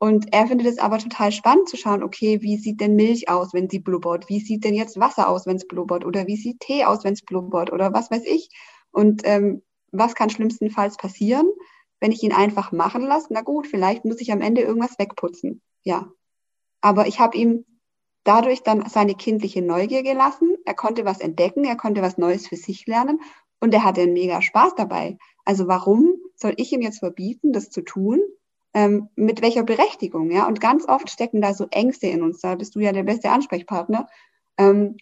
Und er findet es aber total spannend zu schauen, okay, wie sieht denn Milch aus, wenn sie blubbert? Wie sieht denn jetzt Wasser aus, wenn es blubbert? Oder wie sieht Tee aus, wenn es blubbert? Oder was weiß ich? Und ähm, was kann schlimmstenfalls passieren, wenn ich ihn einfach machen lasse? Na gut, vielleicht muss ich am Ende irgendwas wegputzen. Ja. Aber ich habe ihm dadurch dann seine kindliche Neugier gelassen. Er konnte was entdecken, er konnte was Neues für sich lernen und er hatte einen mega Spaß dabei. Also warum soll ich ihm jetzt verbieten, das zu tun, ähm, mit welcher Berechtigung, ja. Und ganz oft stecken da so Ängste in uns. Da bist du ja der beste Ansprechpartner. Ähm,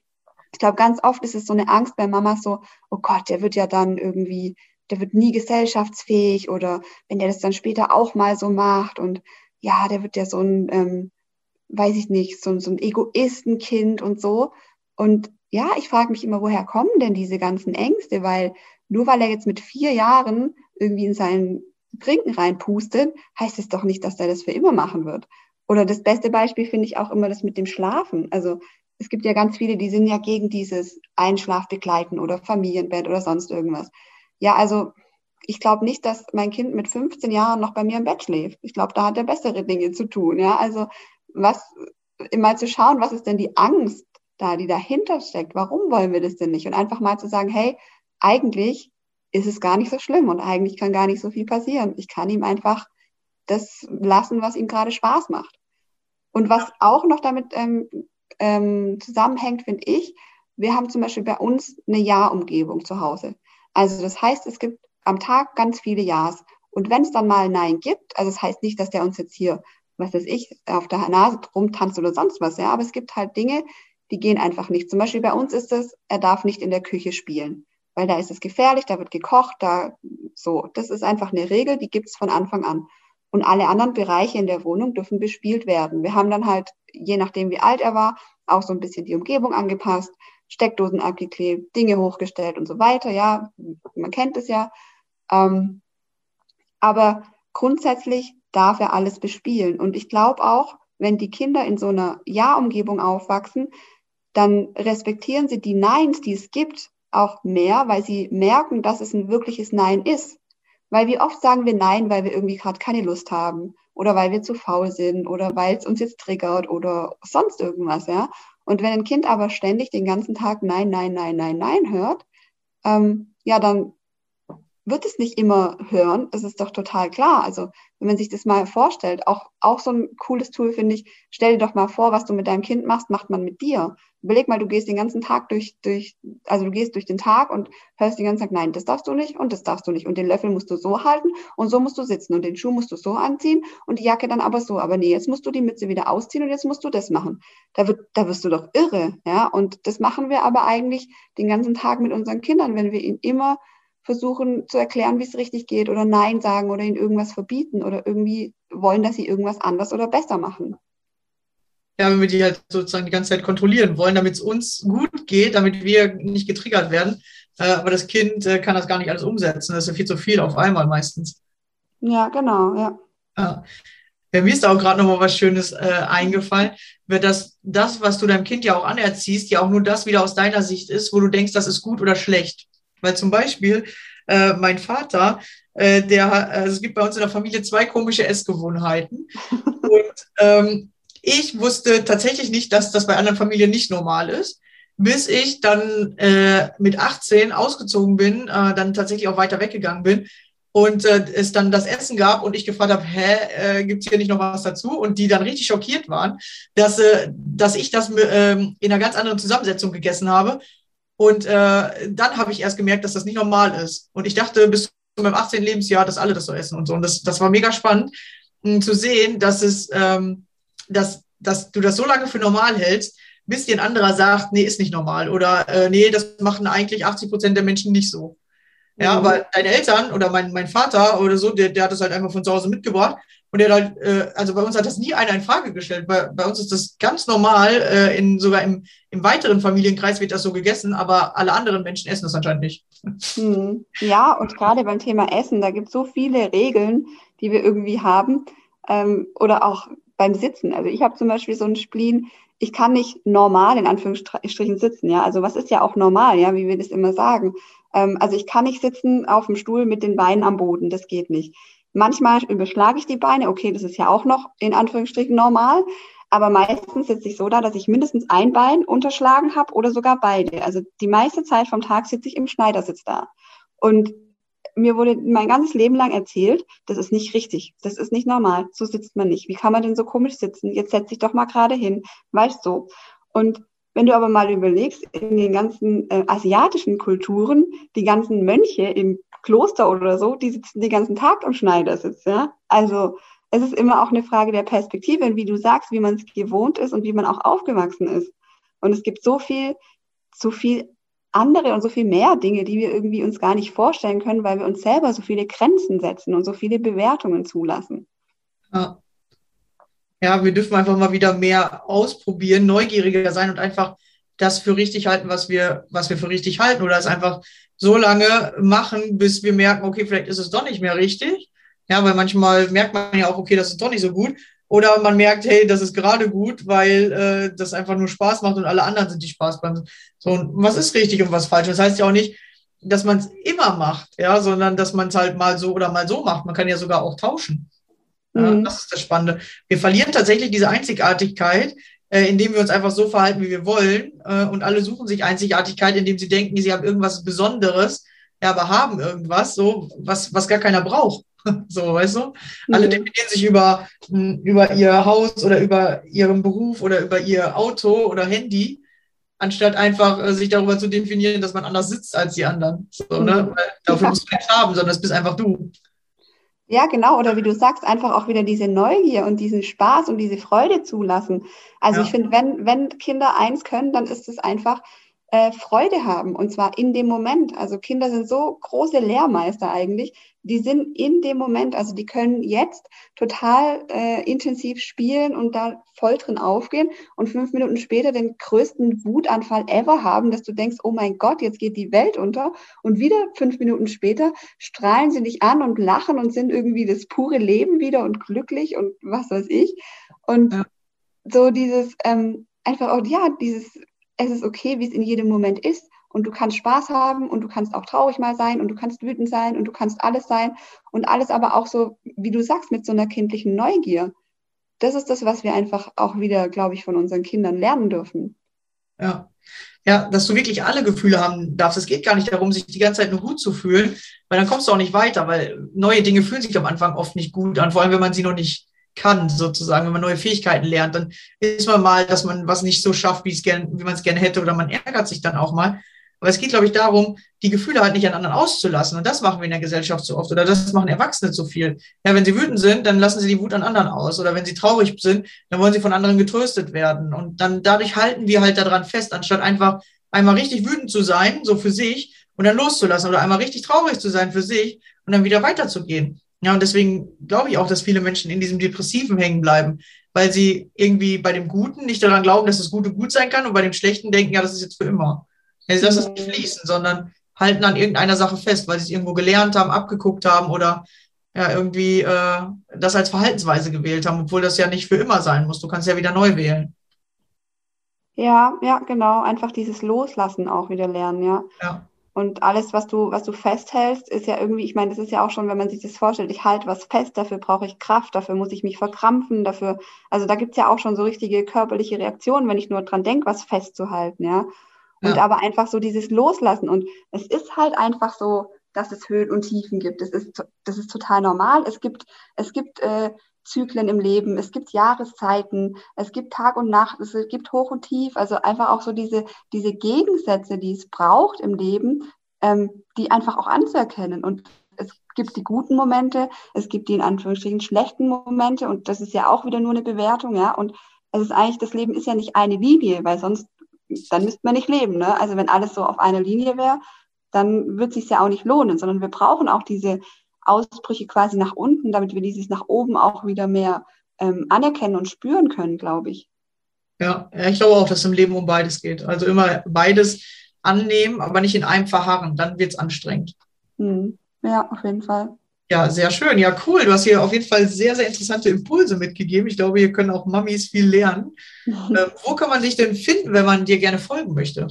ich glaube, ganz oft ist es so eine Angst bei Mamas so, oh Gott, der wird ja dann irgendwie, der wird nie gesellschaftsfähig oder wenn der das dann später auch mal so macht und ja, der wird ja so ein, ähm, weiß ich nicht, so, so ein Egoistenkind und so. Und ja, ich frage mich immer, woher kommen denn diese ganzen Ängste? Weil nur weil er jetzt mit vier Jahren irgendwie in seinen Trinken reinpustet, heißt es doch nicht, dass er das für immer machen wird. Oder das beste Beispiel finde ich auch immer das mit dem Schlafen. Also es gibt ja ganz viele, die sind ja gegen dieses Einschlafbegleiten oder Familienbett oder sonst irgendwas. Ja, also ich glaube nicht, dass mein Kind mit 15 Jahren noch bei mir im Bett schläft. Ich glaube, da hat er bessere Dinge zu tun. Ja, also was, mal zu schauen, was ist denn die Angst da, die dahinter steckt? Warum wollen wir das denn nicht? Und einfach mal zu sagen, hey, eigentlich ist es gar nicht so schlimm und eigentlich kann gar nicht so viel passieren. Ich kann ihm einfach das lassen, was ihm gerade Spaß macht. Und was auch noch damit ähm, ähm, zusammenhängt, finde ich, wir haben zum Beispiel bei uns eine Ja-Umgebung zu Hause. Also das heißt, es gibt am Tag ganz viele Ja's. Und wenn es dann mal Nein gibt, also das heißt nicht, dass der uns jetzt hier, was weiß ich, auf der Nase rumtanzt oder sonst was, ja, aber es gibt halt Dinge, die gehen einfach nicht. Zum Beispiel bei uns ist es, er darf nicht in der Küche spielen weil da ist es gefährlich, da wird gekocht, da so. Das ist einfach eine Regel, die gibt es von Anfang an. Und alle anderen Bereiche in der Wohnung dürfen bespielt werden. Wir haben dann halt, je nachdem wie alt er war, auch so ein bisschen die Umgebung angepasst, Steckdosen abgeklebt, Dinge hochgestellt und so weiter. Ja, man kennt es ja. Ähm, aber grundsätzlich darf er alles bespielen. Und ich glaube auch, wenn die Kinder in so einer Ja-Umgebung aufwachsen, dann respektieren sie die Neins, die es gibt, auch mehr, weil sie merken, dass es ein wirkliches Nein ist. Weil wie oft sagen wir Nein, weil wir irgendwie gerade keine Lust haben oder weil wir zu faul sind oder weil es uns jetzt triggert oder sonst irgendwas, ja. Und wenn ein Kind aber ständig den ganzen Tag Nein, Nein, Nein, Nein, Nein hört, ähm, ja, dann wird es nicht immer hören. Das ist doch total klar. Also, wenn man sich das mal vorstellt, auch, auch so ein cooles Tool finde ich, stell dir doch mal vor, was du mit deinem Kind machst, macht man mit dir. Überleg mal, du gehst den ganzen Tag durch, durch, also du gehst durch den Tag und hörst den ganzen Tag, nein, das darfst du nicht und das darfst du nicht. Und den Löffel musst du so halten und so musst du sitzen und den Schuh musst du so anziehen und die Jacke dann aber so. Aber nee, jetzt musst du die Mütze wieder ausziehen und jetzt musst du das machen. Da, wird, da wirst du doch irre, ja. Und das machen wir aber eigentlich den ganzen Tag mit unseren Kindern, wenn wir ihnen immer versuchen zu erklären, wie es richtig geht oder Nein sagen oder ihnen irgendwas verbieten oder irgendwie wollen, dass sie irgendwas anders oder besser machen. Ja, wenn wir die halt sozusagen die ganze Zeit kontrollieren wollen, damit es uns gut geht, damit wir nicht getriggert werden. Äh, aber das Kind äh, kann das gar nicht alles umsetzen. Das ist ja viel zu viel auf einmal meistens. Ja, genau, ja. ja. Ja, mir ist auch gerade noch mal was Schönes äh, eingefallen, wird das, das, was du deinem Kind ja auch anerziehst, ja auch nur das wieder aus deiner Sicht ist, wo du denkst, das ist gut oder schlecht. Weil zum Beispiel äh, mein Vater, äh, der, also es gibt bei uns in der Familie zwei komische Essgewohnheiten. Und ähm, ich wusste tatsächlich nicht, dass das bei anderen Familien nicht normal ist, bis ich dann äh, mit 18 ausgezogen bin, äh, dann tatsächlich auch weiter weggegangen bin und äh, es dann das Essen gab und ich gefragt habe, hä, äh, gibt es hier nicht noch was dazu? Und die dann richtig schockiert waren, dass, äh, dass ich das äh, in einer ganz anderen Zusammensetzung gegessen habe und äh, dann habe ich erst gemerkt, dass das nicht normal ist. Und ich dachte bis zu meinem 18. Lebensjahr, dass alle das so essen und so. Und das, das war mega spannend mh, zu sehen, dass es, ähm, dass, dass du das so lange für normal hältst, bis dir ein anderer sagt, nee, ist nicht normal. Oder äh, nee, das machen eigentlich 80 Prozent der Menschen nicht so. Ja, mhm. aber deine Eltern oder mein, mein Vater oder so, der, der hat das halt einfach von zu Hause mitgebracht. Und der halt, äh, also bei uns hat das nie einer in Frage gestellt. Bei, bei uns ist das ganz normal, äh, in, sogar im, im weiteren Familienkreis wird das so gegessen, aber alle anderen Menschen essen das anscheinend nicht. Hm. Ja, und gerade beim Thema Essen, da gibt es so viele Regeln, die wir irgendwie haben. Ähm, oder auch beim Sitzen. Also ich habe zum Beispiel so einen Spleen, ich kann nicht normal in Anführungsstrichen sitzen, ja. Also was ist ja auch normal, ja, wie wir das immer sagen. Ähm, also ich kann nicht sitzen auf dem Stuhl mit den Beinen am Boden, das geht nicht. Manchmal überschlage ich die Beine, okay, das ist ja auch noch in Anführungsstrichen normal, aber meistens sitze ich so da, dass ich mindestens ein Bein unterschlagen habe oder sogar beide. Also die meiste Zeit vom Tag sitze ich im Schneidersitz da. Und mir wurde mein ganzes Leben lang erzählt, das ist nicht richtig, das ist nicht normal, so sitzt man nicht. Wie kann man denn so komisch sitzen? Jetzt setz dich doch mal gerade hin, weißt du. Und wenn du aber mal überlegst, in den ganzen äh, asiatischen Kulturen, die ganzen Mönche im Kloster oder so, die sitzen den ganzen Tag am Schneidersitz, ja. Also es ist immer auch eine Frage der Perspektive, wie du sagst, wie man es gewohnt ist und wie man auch aufgewachsen ist. Und es gibt so viel, so viel andere und so viel mehr Dinge, die wir irgendwie uns gar nicht vorstellen können, weil wir uns selber so viele Grenzen setzen und so viele Bewertungen zulassen. Ja. Ja, wir dürfen einfach mal wieder mehr ausprobieren, neugieriger sein und einfach das für richtig halten, was wir, was wir für richtig halten. Oder es einfach so lange machen, bis wir merken, okay, vielleicht ist es doch nicht mehr richtig. Ja, weil manchmal merkt man ja auch, okay, das ist doch nicht so gut. Oder man merkt, hey, das ist gerade gut, weil äh, das einfach nur Spaß macht und alle anderen sind die Spaßbremsen. So, und was ist richtig und was falsch? Das heißt ja auch nicht, dass man es immer macht, ja, sondern dass man es halt mal so oder mal so macht. Man kann ja sogar auch tauschen. Ja, mhm. Das ist das Spannende. Wir verlieren tatsächlich diese Einzigartigkeit, äh, indem wir uns einfach so verhalten, wie wir wollen. Äh, und alle suchen sich Einzigartigkeit, indem sie denken, sie haben irgendwas Besonderes, ja, aber haben irgendwas, so, was, was gar keiner braucht. so, weißt du? Mhm. Alle definieren sich über, hm, über ihr Haus oder über ihren Beruf oder über ihr Auto oder Handy, anstatt einfach äh, sich darüber zu definieren, dass man anders sitzt als die anderen. So, ne? mhm. ne? Weil dafür musst du nichts haben, sondern es bist einfach du. Ja, genau. Oder wie du sagst, einfach auch wieder diese Neugier und diesen Spaß und diese Freude zulassen. Also ja. ich finde, wenn, wenn Kinder eins können, dann ist es einfach äh, Freude haben und zwar in dem Moment. Also Kinder sind so große Lehrmeister eigentlich. Die sind in dem Moment, also die können jetzt total äh, intensiv spielen und da voll drin aufgehen und fünf Minuten später den größten Wutanfall ever haben, dass du denkst, oh mein Gott, jetzt geht die Welt unter. Und wieder fünf Minuten später strahlen sie dich an und lachen und sind irgendwie das pure Leben wieder und glücklich und was weiß ich. Und ja. so dieses ähm, einfach auch, ja, dieses es ist okay, wie es in jedem Moment ist. Und du kannst Spaß haben und du kannst auch traurig mal sein und du kannst wütend sein und du kannst alles sein und alles aber auch so, wie du sagst, mit so einer kindlichen Neugier. Das ist das, was wir einfach auch wieder, glaube ich, von unseren Kindern lernen dürfen. Ja. Ja, dass du wirklich alle Gefühle haben darfst. Es geht gar nicht darum, sich die ganze Zeit nur gut zu fühlen, weil dann kommst du auch nicht weiter, weil neue Dinge fühlen sich am Anfang oft nicht gut an, vor allem wenn man sie noch nicht kann, sozusagen, wenn man neue Fähigkeiten lernt, dann ist man mal, dass man was nicht so schafft, gern, wie man es gerne hätte, oder man ärgert sich dann auch mal. Aber es geht, glaube ich, darum, die Gefühle halt nicht an anderen auszulassen. Und das machen wir in der Gesellschaft so oft. Oder das machen Erwachsene zu viel. Ja, wenn sie wütend sind, dann lassen sie die Wut an anderen aus. Oder wenn sie traurig sind, dann wollen sie von anderen getröstet werden. Und dann dadurch halten wir halt daran fest, anstatt einfach einmal richtig wütend zu sein, so für sich, und dann loszulassen. Oder einmal richtig traurig zu sein für sich und dann wieder weiterzugehen. Ja, und deswegen glaube ich auch, dass viele Menschen in diesem Depressiven hängen bleiben, weil sie irgendwie bei dem Guten nicht daran glauben, dass das Gute gut sein kann und bei dem Schlechten denken, ja, das ist jetzt für immer. Also das ist nicht fließen, sondern halten an irgendeiner Sache fest, weil sie es irgendwo gelernt haben, abgeguckt haben oder ja, irgendwie äh, das als Verhaltensweise gewählt haben, obwohl das ja nicht für immer sein muss. Du kannst ja wieder neu wählen. Ja, ja, genau. Einfach dieses Loslassen auch wieder lernen, ja. Ja. Und alles, was du, was du festhältst, ist ja irgendwie, ich meine, das ist ja auch schon, wenn man sich das vorstellt, ich halte was fest, dafür brauche ich Kraft, dafür muss ich mich verkrampfen, dafür, also da gibt es ja auch schon so richtige körperliche Reaktionen, wenn ich nur dran denke, was festzuhalten, ja. Und ja. aber einfach so dieses Loslassen. Und es ist halt einfach so, dass es Höhen und Tiefen gibt. Das ist, das ist total normal. Es gibt, es gibt äh, Zyklen im Leben, es gibt Jahreszeiten, es gibt Tag und Nacht, es gibt Hoch und Tief. Also einfach auch so diese, diese Gegensätze, die es braucht im Leben, ähm, die einfach auch anzuerkennen. Und es gibt die guten Momente, es gibt die in Anführungsstrichen schlechten Momente und das ist ja auch wieder nur eine Bewertung, ja. Und es ist eigentlich, das Leben ist ja nicht eine Linie, weil sonst dann müsste man nicht leben. Ne? Also wenn alles so auf einer Linie wäre, dann wird es sich ja auch nicht lohnen, sondern wir brauchen auch diese Ausbrüche quasi nach unten, damit wir dieses nach oben auch wieder mehr ähm, anerkennen und spüren können, glaube ich. Ja, ich glaube auch, dass es im Leben um beides geht. Also immer beides annehmen, aber nicht in einem verharren, dann wird es anstrengend. Hm. Ja, auf jeden Fall. Ja, sehr schön. Ja, cool. Du hast hier auf jeden Fall sehr, sehr interessante Impulse mitgegeben. Ich glaube, hier können auch Mamis viel lernen. Ähm, wo kann man dich denn finden, wenn man dir gerne folgen möchte?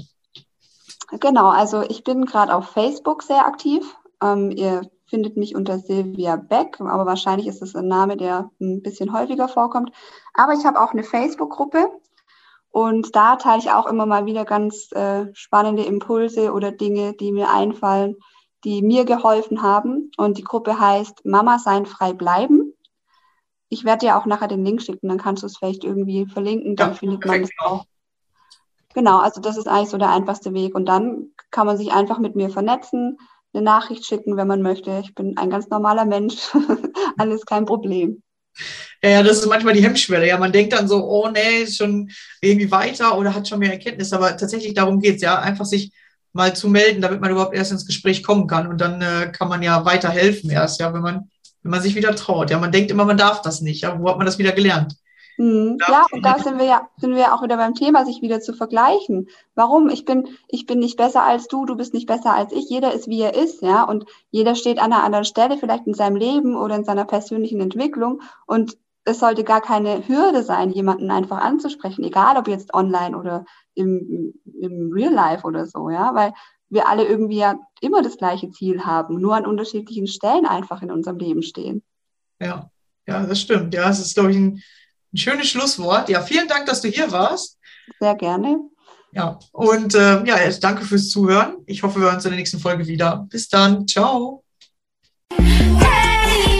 Genau, also ich bin gerade auf Facebook sehr aktiv. Ähm, ihr findet mich unter Silvia Beck, aber wahrscheinlich ist es ein Name, der ein bisschen häufiger vorkommt. Aber ich habe auch eine Facebook-Gruppe und da teile ich auch immer mal wieder ganz äh, spannende Impulse oder Dinge, die mir einfallen die mir geholfen haben. Und die Gruppe heißt Mama sein frei bleiben. Ich werde dir auch nachher den Link schicken, dann kannst du es vielleicht irgendwie verlinken, dann ja, findet man es auch. Genau, also das ist eigentlich so der einfachste Weg. Und dann kann man sich einfach mit mir vernetzen, eine Nachricht schicken, wenn man möchte. Ich bin ein ganz normaler Mensch. Alles kein Problem. Ja, das ist manchmal die Hemmschwelle. Ja, man denkt dann so, oh nee, ist schon irgendwie weiter oder hat schon mehr Erkenntnis. Aber tatsächlich darum geht es ja, einfach sich mal zu melden, damit man überhaupt erst ins Gespräch kommen kann. Und dann äh, kann man ja weiterhelfen erst, ja, wenn man, wenn man sich wieder traut. Ja, man denkt immer, man darf das nicht. Ja, wo hat man das wieder gelernt? Mhm. Ja, und da sind wir ja, sind wir auch wieder beim Thema, sich wieder zu vergleichen. Warum? Ich bin, ich bin nicht besser als du, du bist nicht besser als ich. Jeder ist, wie er ist, ja. Und jeder steht an einer anderen Stelle, vielleicht in seinem Leben oder in seiner persönlichen Entwicklung. Und es sollte gar keine Hürde sein, jemanden einfach anzusprechen, egal ob jetzt online oder im, im Real Life oder so, ja, weil wir alle irgendwie ja immer das gleiche Ziel haben, nur an unterschiedlichen Stellen einfach in unserem Leben stehen. Ja, ja, das stimmt. Ja, es ist, glaube ich, ein, ein, schönes Schlusswort. Ja, vielen Dank, dass du hier warst. Sehr gerne. Ja, und äh, ja, danke fürs Zuhören. Ich hoffe, wir hören uns in der nächsten Folge wieder. Bis dann. Ciao. Hey!